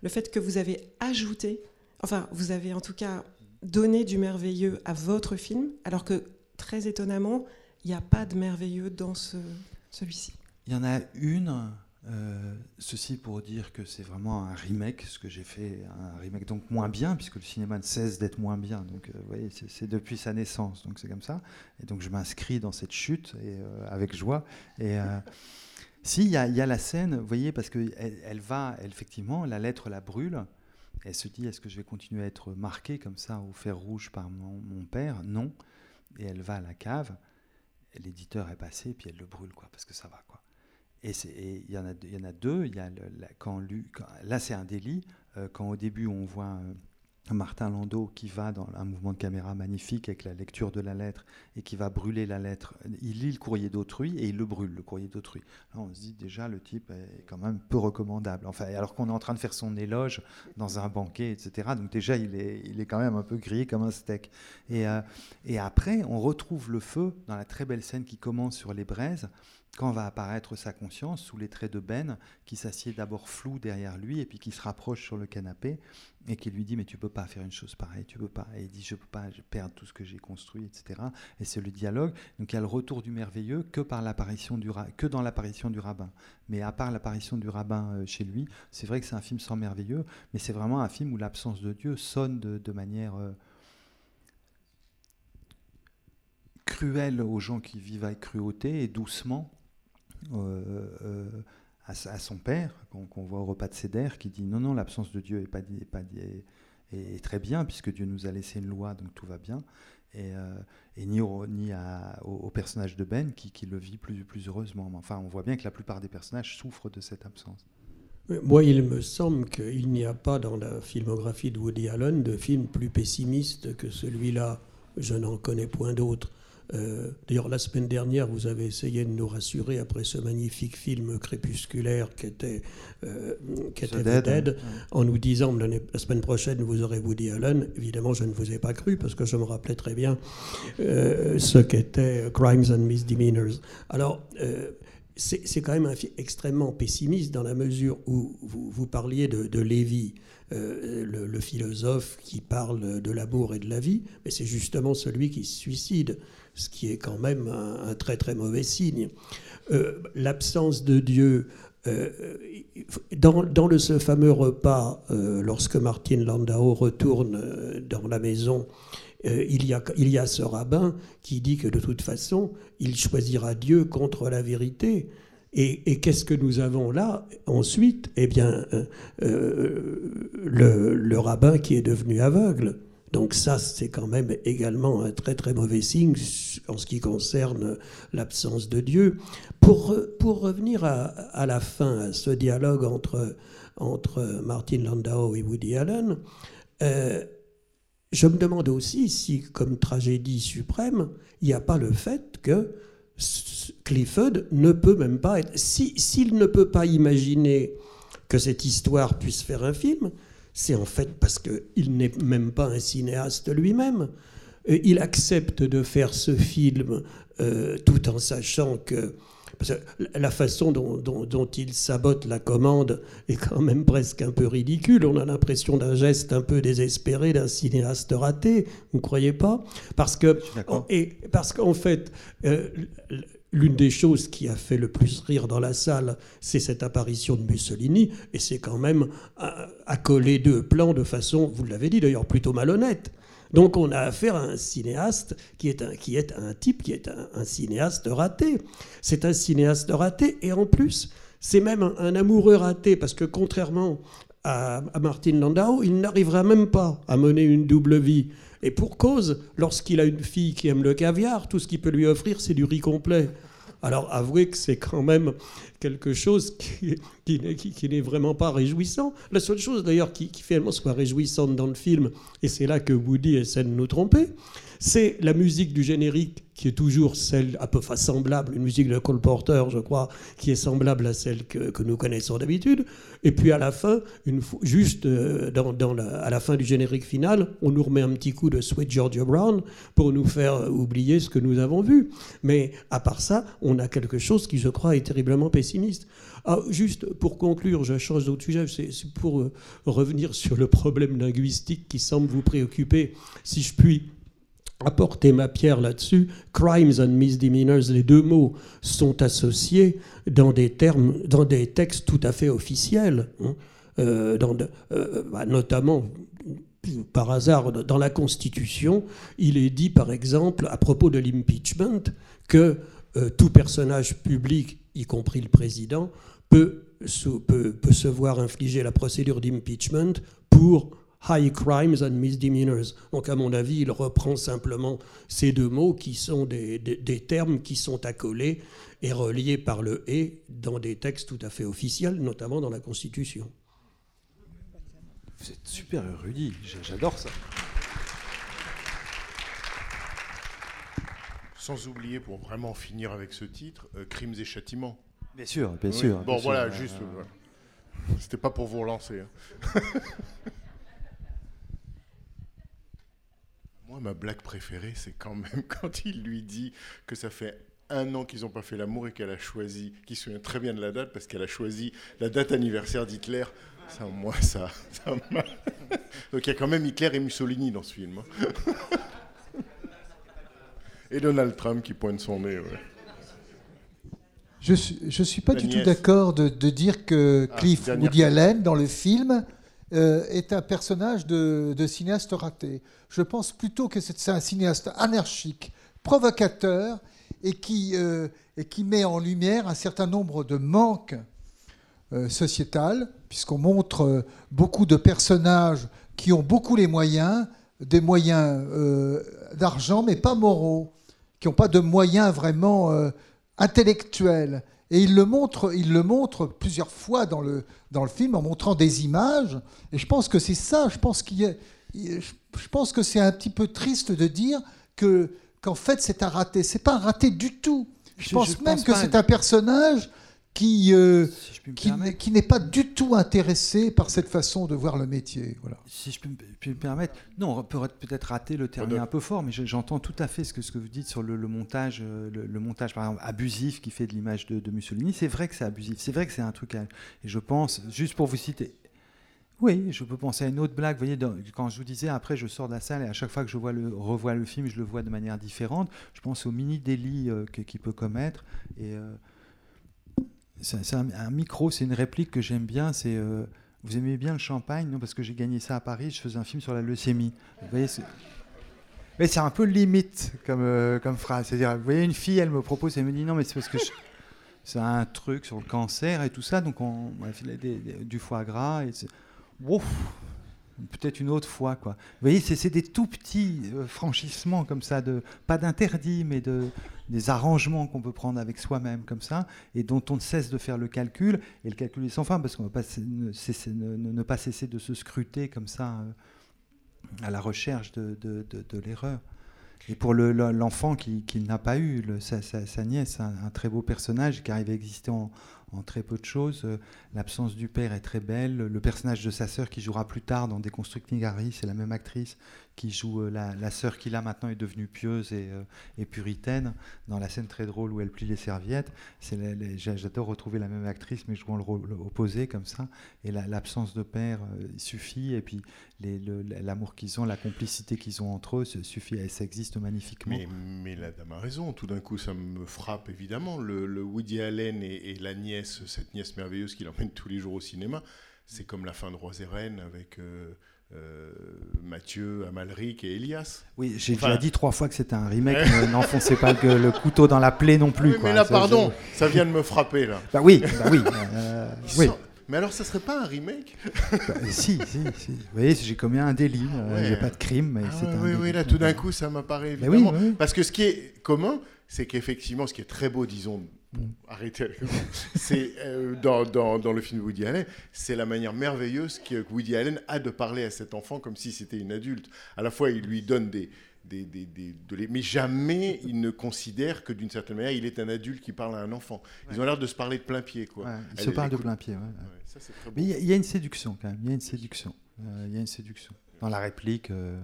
le fait que vous avez ajouté, enfin, vous avez en tout cas donné du merveilleux à votre film, alors que très étonnamment, il n'y a pas de merveilleux dans ce, celui-ci. Il y en a une, euh, ceci pour dire que c'est vraiment un remake, ce que j'ai fait, un remake donc moins bien, puisque le cinéma ne cesse d'être moins bien. Donc, euh, vous voyez, c'est- depuis sa naissance, donc c'est comme ça. Et donc, je m'inscris dans cette chute et, euh, avec joie. Et si, il y, a- la scène, vous voyez, parce qu'elle elle va, effectivement, la lettre la brûle. Elle se dit, est-ce que je vais continuer à être marquée comme ça au fer rouge par mon, père? Non. Et elle va à la cave. L'éditeur est passé, puis elle le brûle, quoi, parce que ça va, quoi. Et il y, en a y en a deux. Y a quand- là, c'est un délit. Euh, quand au début, on voit euh, Martin Landau qui va dans un mouvement de caméra magnifique avec la lecture de la lettre et qui va brûler la lettre. Il lit le courrier d'autrui et il le brûle, le courrier d'autrui. Là, on se dit déjà, le type est quand même peu recommandable. Enfin, alors qu'on est en train de faire son éloge dans un banquet, etc. Donc déjà, il est, il est quand même un peu grillé comme un steak. Et, euh, et après, on retrouve le feu dans la très belle scène qui commence sur les braises quand va apparaître sa conscience sous les traits de Ben, qui s'assied d'abord flou derrière lui et puis qui se rapproche sur le canapé et qui lui dit mais tu peux pas faire une chose pareille, tu peux pas. Et il dit je peux pas je perdre tout ce que j'ai construit, etc. Et c'est le dialogue. Donc il y a le retour du merveilleux que par l'apparition du dans l'apparition du rabbin. Mais à part l'apparition du rabbin euh, chez lui, c'est vrai que c'est un film sans merveilleux, mais c'est vraiment un film où l'absence de Dieu sonne de, manière euh, cruelle aux gens qui vivent avec cruauté et doucement à, sa- à son père, qu'on qu'on voit au repas de Cédère, qui dit non, non, l'absence de Dieu est pas, est très bien, puisque Dieu nous a laissé une loi, donc tout va bien. Et, euh, ni, au, ni au, personnage de Ben qui, qui le vit plus, plus heureusement. Enfin, on voit bien que la plupart des personnages souffrent de cette absence. Moi, il me semble qu'il n'y a pas dans la filmographie de Woody Allen de film plus pessimiste que celui-là. Je n'en connais point d'autre. Euh, D'ailleurs, la semaine dernière, vous avez essayé de nous rassurer après ce magnifique film crépusculaire qui était, euh, qui était The Dead, Dead en nous disant la semaine prochaine, vous aurez Woody Allen. Évidemment, je ne vous ai pas cru parce que je me rappelais très bien euh, ce qu'était Crimes and Misdemeanors. Alors, euh, c'est quand même un extrêmement pessimiste dans la mesure où vous, parliez de, de Lévy, euh, le, philosophe qui parle de l'amour et de la vie, mais c'est justement celui qui se suicide, ce qui est quand même un, très très mauvais signe. Euh, L'absence de Dieu. Euh, dans, le, ce fameux repas, lorsque Martin Landau retourne dans la maison, euh, il, y a, il y a ce rabbin qui dit que de toute façon, il choisira Dieu contre la vérité. Et, qu'est-ce que nous avons là ensuite? Eh bien, euh, euh, le, le, rabbin qui est devenu aveugle. Donc ça, c'est quand même également un très très mauvais signe en ce qui concerne l'absence de Dieu. Pour, pour revenir à, à, la fin, à ce dialogue entre, entre Martin Landau et Woody Allen, je me demande aussi si, comme tragédie suprême, il n'y a pas le fait que Clifford ne peut même pas être. S'il si, ne peut pas imaginer que cette histoire puisse faire un film, c'est en fait parce qu'il n'est même pas un cinéaste lui-même. Il accepte de faire ce film euh, tout en sachant que la façon dont, dont, dont, il sabote la commande est quand même presque un peu ridicule. On a l'impression d'un geste un peu désespéré d'un cinéaste raté, vous ne croyez pas? Parce que, et parce qu'en fait, euh, l'une des choses qui a fait le plus rire dans la salle, c'est cette apparition de Mussolini, et c'est quand même accolé deux plans de façon, vous l'avez dit d'ailleurs, plutôt malhonnête. Donc on a affaire à un cinéaste qui est un, qui est un type qui est un, cinéaste raté. C'est un cinéaste raté et en plus c'est même un, un, amoureux raté parce que contrairement à, à Martin Landau, il n'arrivera même pas à mener une double vie. Et pour cause, lorsqu'il a une fille qui aime le caviar, tout ce qu'il peut lui offrir c'est du riz complet. Alors avouez que c'est quand même quelque chose qui, n'est vraiment pas réjouissant. La seule chose d'ailleurs qui, qui finalement soit réjouissante dans le film, et c'est là que Woody essaie de nous tromper, c'est la musique du générique qui est toujours celle à peu près semblable, une musique de Cole Porter, je crois, qui est semblable à celle que, que nous connaissons d'habitude. Et puis à la fin, juste euh, à la fin du générique final, on nous remet un petit coup de Sweet Georgia Brown pour nous faire oublier ce que nous avons vu. Mais à part ça, on a quelque chose qui, je crois, est terriblement pessimiste. Ah, juste pour conclure, je change d'autre sujet, c'est pour euh, revenir sur le problème linguistique qui semble vous préoccuper, si je puis apporter ma pierre là-dessus. Crimes and misdemeanors, les deux mots sont associés dans des termes, dans des textes tout à fait officiels, hein, euh, euh, bah, notamment par hasard dans la Constitution, il est dit par exemple à propos de l'impeachment que euh, tout personnage public, y compris le président, peut se voir infliger la procédure d'impeachment pour high crimes and misdemeanors. Donc, à mon avis, il reprend simplement ces deux mots qui sont des, des, des, termes qui sont accolés et reliés par le et dans des textes tout à fait officiels, notamment dans la Constitution. Vous êtes super érudit, j'adore ça. Sans oublier, pour vraiment finir avec ce titre, euh, Crimes et Châtiments. Bien sûr, bien oui. sûr. Bon, bien voilà, sûr. juste. Euh... C'était pas pour vous relancer. Hein. Moi, ma blague préférée, c'est quand même quand il lui dit que ça fait un an qu'ils n'ont pas fait l'amour et qu'elle a choisi, qu'il se souvient très bien de la date parce qu'elle a choisi la date anniversaire d'Hitler. Ça, moi, ça, ça Donc il y a quand même Hitler et Mussolini dans ce film. Hein. et Donald Trump qui pointe son nez. Ouais. Je ne suis, suis pas la du nièce. tout d'accord de, de, dire que Cliff ah, Woody Allen, dans le film, euh, est un personnage de, cinéaste raté. Je pense plutôt que c'est un cinéaste anarchique, provocateur, et qui, euh, et qui met en lumière un certain nombre de manques euh, sociétals, puisqu'on montre beaucoup de personnages qui ont beaucoup les moyens, des moyens d'argent, mais pas moraux, qui n'ont pas de moyens vraiment intellectuels. Et il le montre, il le montre plusieurs fois dans le, dans le film en montrant des images. Et je pense que c'est ça. Je pense qu'il y a- je pense que c'est un petit peu triste de dire que qu'en fait c'est un raté. C'est pas un raté du tout. Je, Je- pense je même pense que c'est un personnage qui euh, me qui, n'est- qui n'est pas du tout intéressé par cette façon de voir le métier. Voilà. Si je peux me, puis me permettre, non, on peut peut-être rater le terme un peu fort, mais je- j'entends tout à fait ce que, ce que vous dites sur le, le montage, euh, le, le montage par exemple abusif qui fait de l'image de, de Mussolini. C'est vrai que c'est abusif, c'est vrai que c'est un truc. à- et je pense, juste pour vous citer, oui, je peux penser à une autre blague. Vous voyez, dans- quand je vous disais, après, je sors de la salle et à chaque fois que je vois le, revois le film, je le vois de manière différente. Je pense au mini délit euh, que- qu'il peut commettre. Et euh, c'est un, micro, c'est une réplique que j'aime bien. C'est euh, vous aimez bien le champagne? Non, parce que j'ai gagné ça à Paris. Je faisais un film sur la leucémie. Vous voyez, mais c'est un peu limite comme, euh, comme phrase. C'est-à-dire, vous voyez, une fille, elle me propose, elle me dit non, mais c'est parce que c'est un truc sur le cancer et tout ça, donc on, a fait du foie gras. Et Ouf, peut-être une autre fois, quoi. Vous voyez, c'est des tout petits euh, franchissements comme ça, de, pas d'interdits, mais de, des arrangements qu'on peut prendre avec soi-même comme ça, et dont on ne cesse de faire le calcul, et le calcul est sans fin, parce qu'on ne va pas cesser- ne, pas cesser de se scruter comme ça euh, à la recherche de, l'erreur. Et pour le- le- l'enfant qui, qui n'a pas eu, sa nièce, un, un très beau personnage qui arrive à exister en, en très peu de choses. Euh, L'absence du père est très belle. Le personnage de sa sœur qui jouera plus tard dans Déconstructing Harry, c'est la même actrice qui joue euh, la, sœur qui là maintenant est devenue pieuse et, euh, et puritaine dans la scène très drôle où elle plie les serviettes. J'adore retrouver la même actrice mais jouant le rôle opposé comme ça. Et la- l'absence de père euh, suffit et puis l'amour qu'ils ont, la complicité qu'ils ont entre eux, ça suffit. Et ça existe magnifiquement. Mais, la dame a raison. Tout d'un coup, ça me frappe évidemment. Le, Woody Allen et, la nièce, cette nièce merveilleuse qu'il emmène tous les jours au cinéma, c'est comme la fin de Rois et Reines avec euh, Mathieu, Amalric et Elias. Oui, j'ai Enfin, déjà dit trois fois que c'était un remake. ne- N'enfoncez pas le, le couteau dans la plaie non plus. Oui, mais là, Ça, pardon, je- ça vient de me frapper là. Bah oui, bah oui. euh, Ils oui. sont- Mais alors, ça serait pas un remake Bah, si, si, si. Vous voyez, j'ai commis un délit. euh, Ouais. J'ai pas de crime, mais Ah c'est ouais, un oui, délit. oui, là, tout d'un coup, ça m'apparaît Mais oui, évidemment. oui, oui. Parce que ce qui est commun, c'est qu'effectivement, ce qui est très beau, disons, avec le mot, c'est euh, dans, dans, dans le film de Woody Allen, c'est la manière merveilleuse que Woody Allen a de parler à cet enfant comme si c'était une adulte. À la fois, il lui donne des. des, des, des- de les- mais jamais il ne considère que d'une certaine manière, il est un adulte qui parle à un enfant. Ils ont l'air de se parler de plein pied. Quoi. Ouais, ils se parlent de plein pied. ouais, ça. Mais il y, a- il y a une séduction quand même. Il y a une séduction. Euh, Il y a une séduction. Dans la réplique, euh,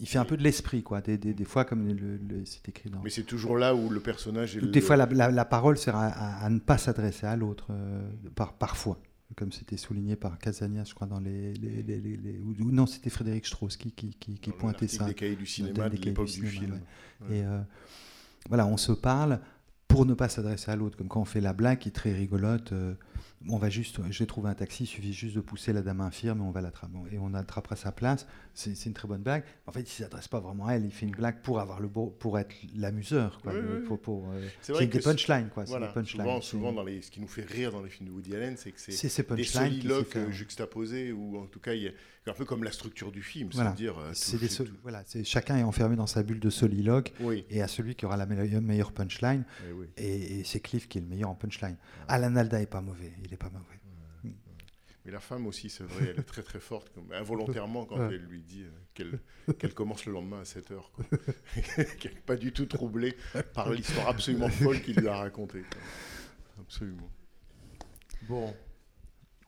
il fait un peu de l'esprit, quoi. Des, des, des fois, comme c'est écrit dans. Mais c'est toujours là où le personnage est. Toutes le- des fois, la, la- la parole sert à, à- à ne pas s'adresser à l'autre, euh, par, parfois, comme c'était souligné par Casanias, je crois, dans les. les- les- les- les- ou, non, c'était Frédéric Strauss qui, qui, qui, qui Dans pointait ça. des cahiers du cinéma de l'époque du film. ouais. Ouais. Et euh, voilà, on se parle pour ne pas s'adresser à l'autre, comme quand on fait la blague qui est très rigolote. euh, on va juste, j'ai trouvé un taxi, il suffit juste de pousser la dame infirme et on va l'attraper et on attrapera sa place. C'est une très bonne blague. En fait, il s'adresse pas vraiment à elle, il fait une blague pour avoir le beau, pour être l'amuseur, quoi. Oui, le- oui, pour, pour, euh, C'est des punchlines, quoi. c'est Voilà, des punchlines. souvent, souvent dans les, ce qui nous fait rire dans les films de Woody Allen, c'est que C'est c'est ces des soliloques euh, juxtaposés, ou en tout cas, il y a un peu comme la structure du film, Voilà. c'est-à-dire euh, C'est tout- des tout- sol- voilà, c'est- chacun est enfermé dans sa bulle de soliloque Oui. et à celui qui aura la meilleure, meilleure punchline. Eh et c'est Cliff qui est le meilleur en punchline. Alan Alda est pas mauvais, il est pas mauvais. Mais la femme aussi, c'est vrai, elle est très très forte, comme, involontairement, quand Ouais. elle lui dit euh, qu'elle commence le lendemain à 7 heures. qu'elle n'est pas du tout troublée par l'histoire absolument folle qu'il lui a racontée. Absolument. Bon,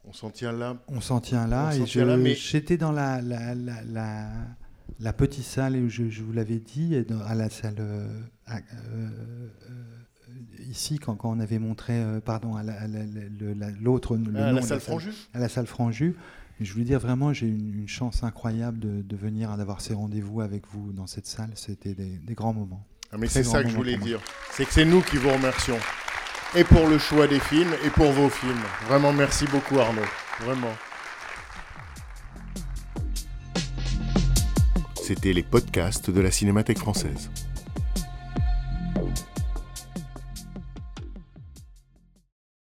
on s'en tient là. On s'en tient là. On et mais j'étais dans la, la, la, la, la petite salle où je, je vous l'avais dit, dans- à la salle euh, à- euh, euh, ici quand, quand on avait montré, euh, pardon, à la- à la- la- l'autre, le Ah, à nom la de salle Franju à la salle Franju. Je voulais dire vraiment, j'ai une, une chance incroyable de, de venir, d'avoir ces rendez-vous avec vous dans cette salle. C'était des, des grands moments. Ah, mais c'est ça que je voulais dire. C'est que c'est nous qui vous remercions. Et pour le choix des films, et pour vos films. Vraiment, merci beaucoup Arnaud. Vraiment. C'était les podcasts de la Cinémathèque française.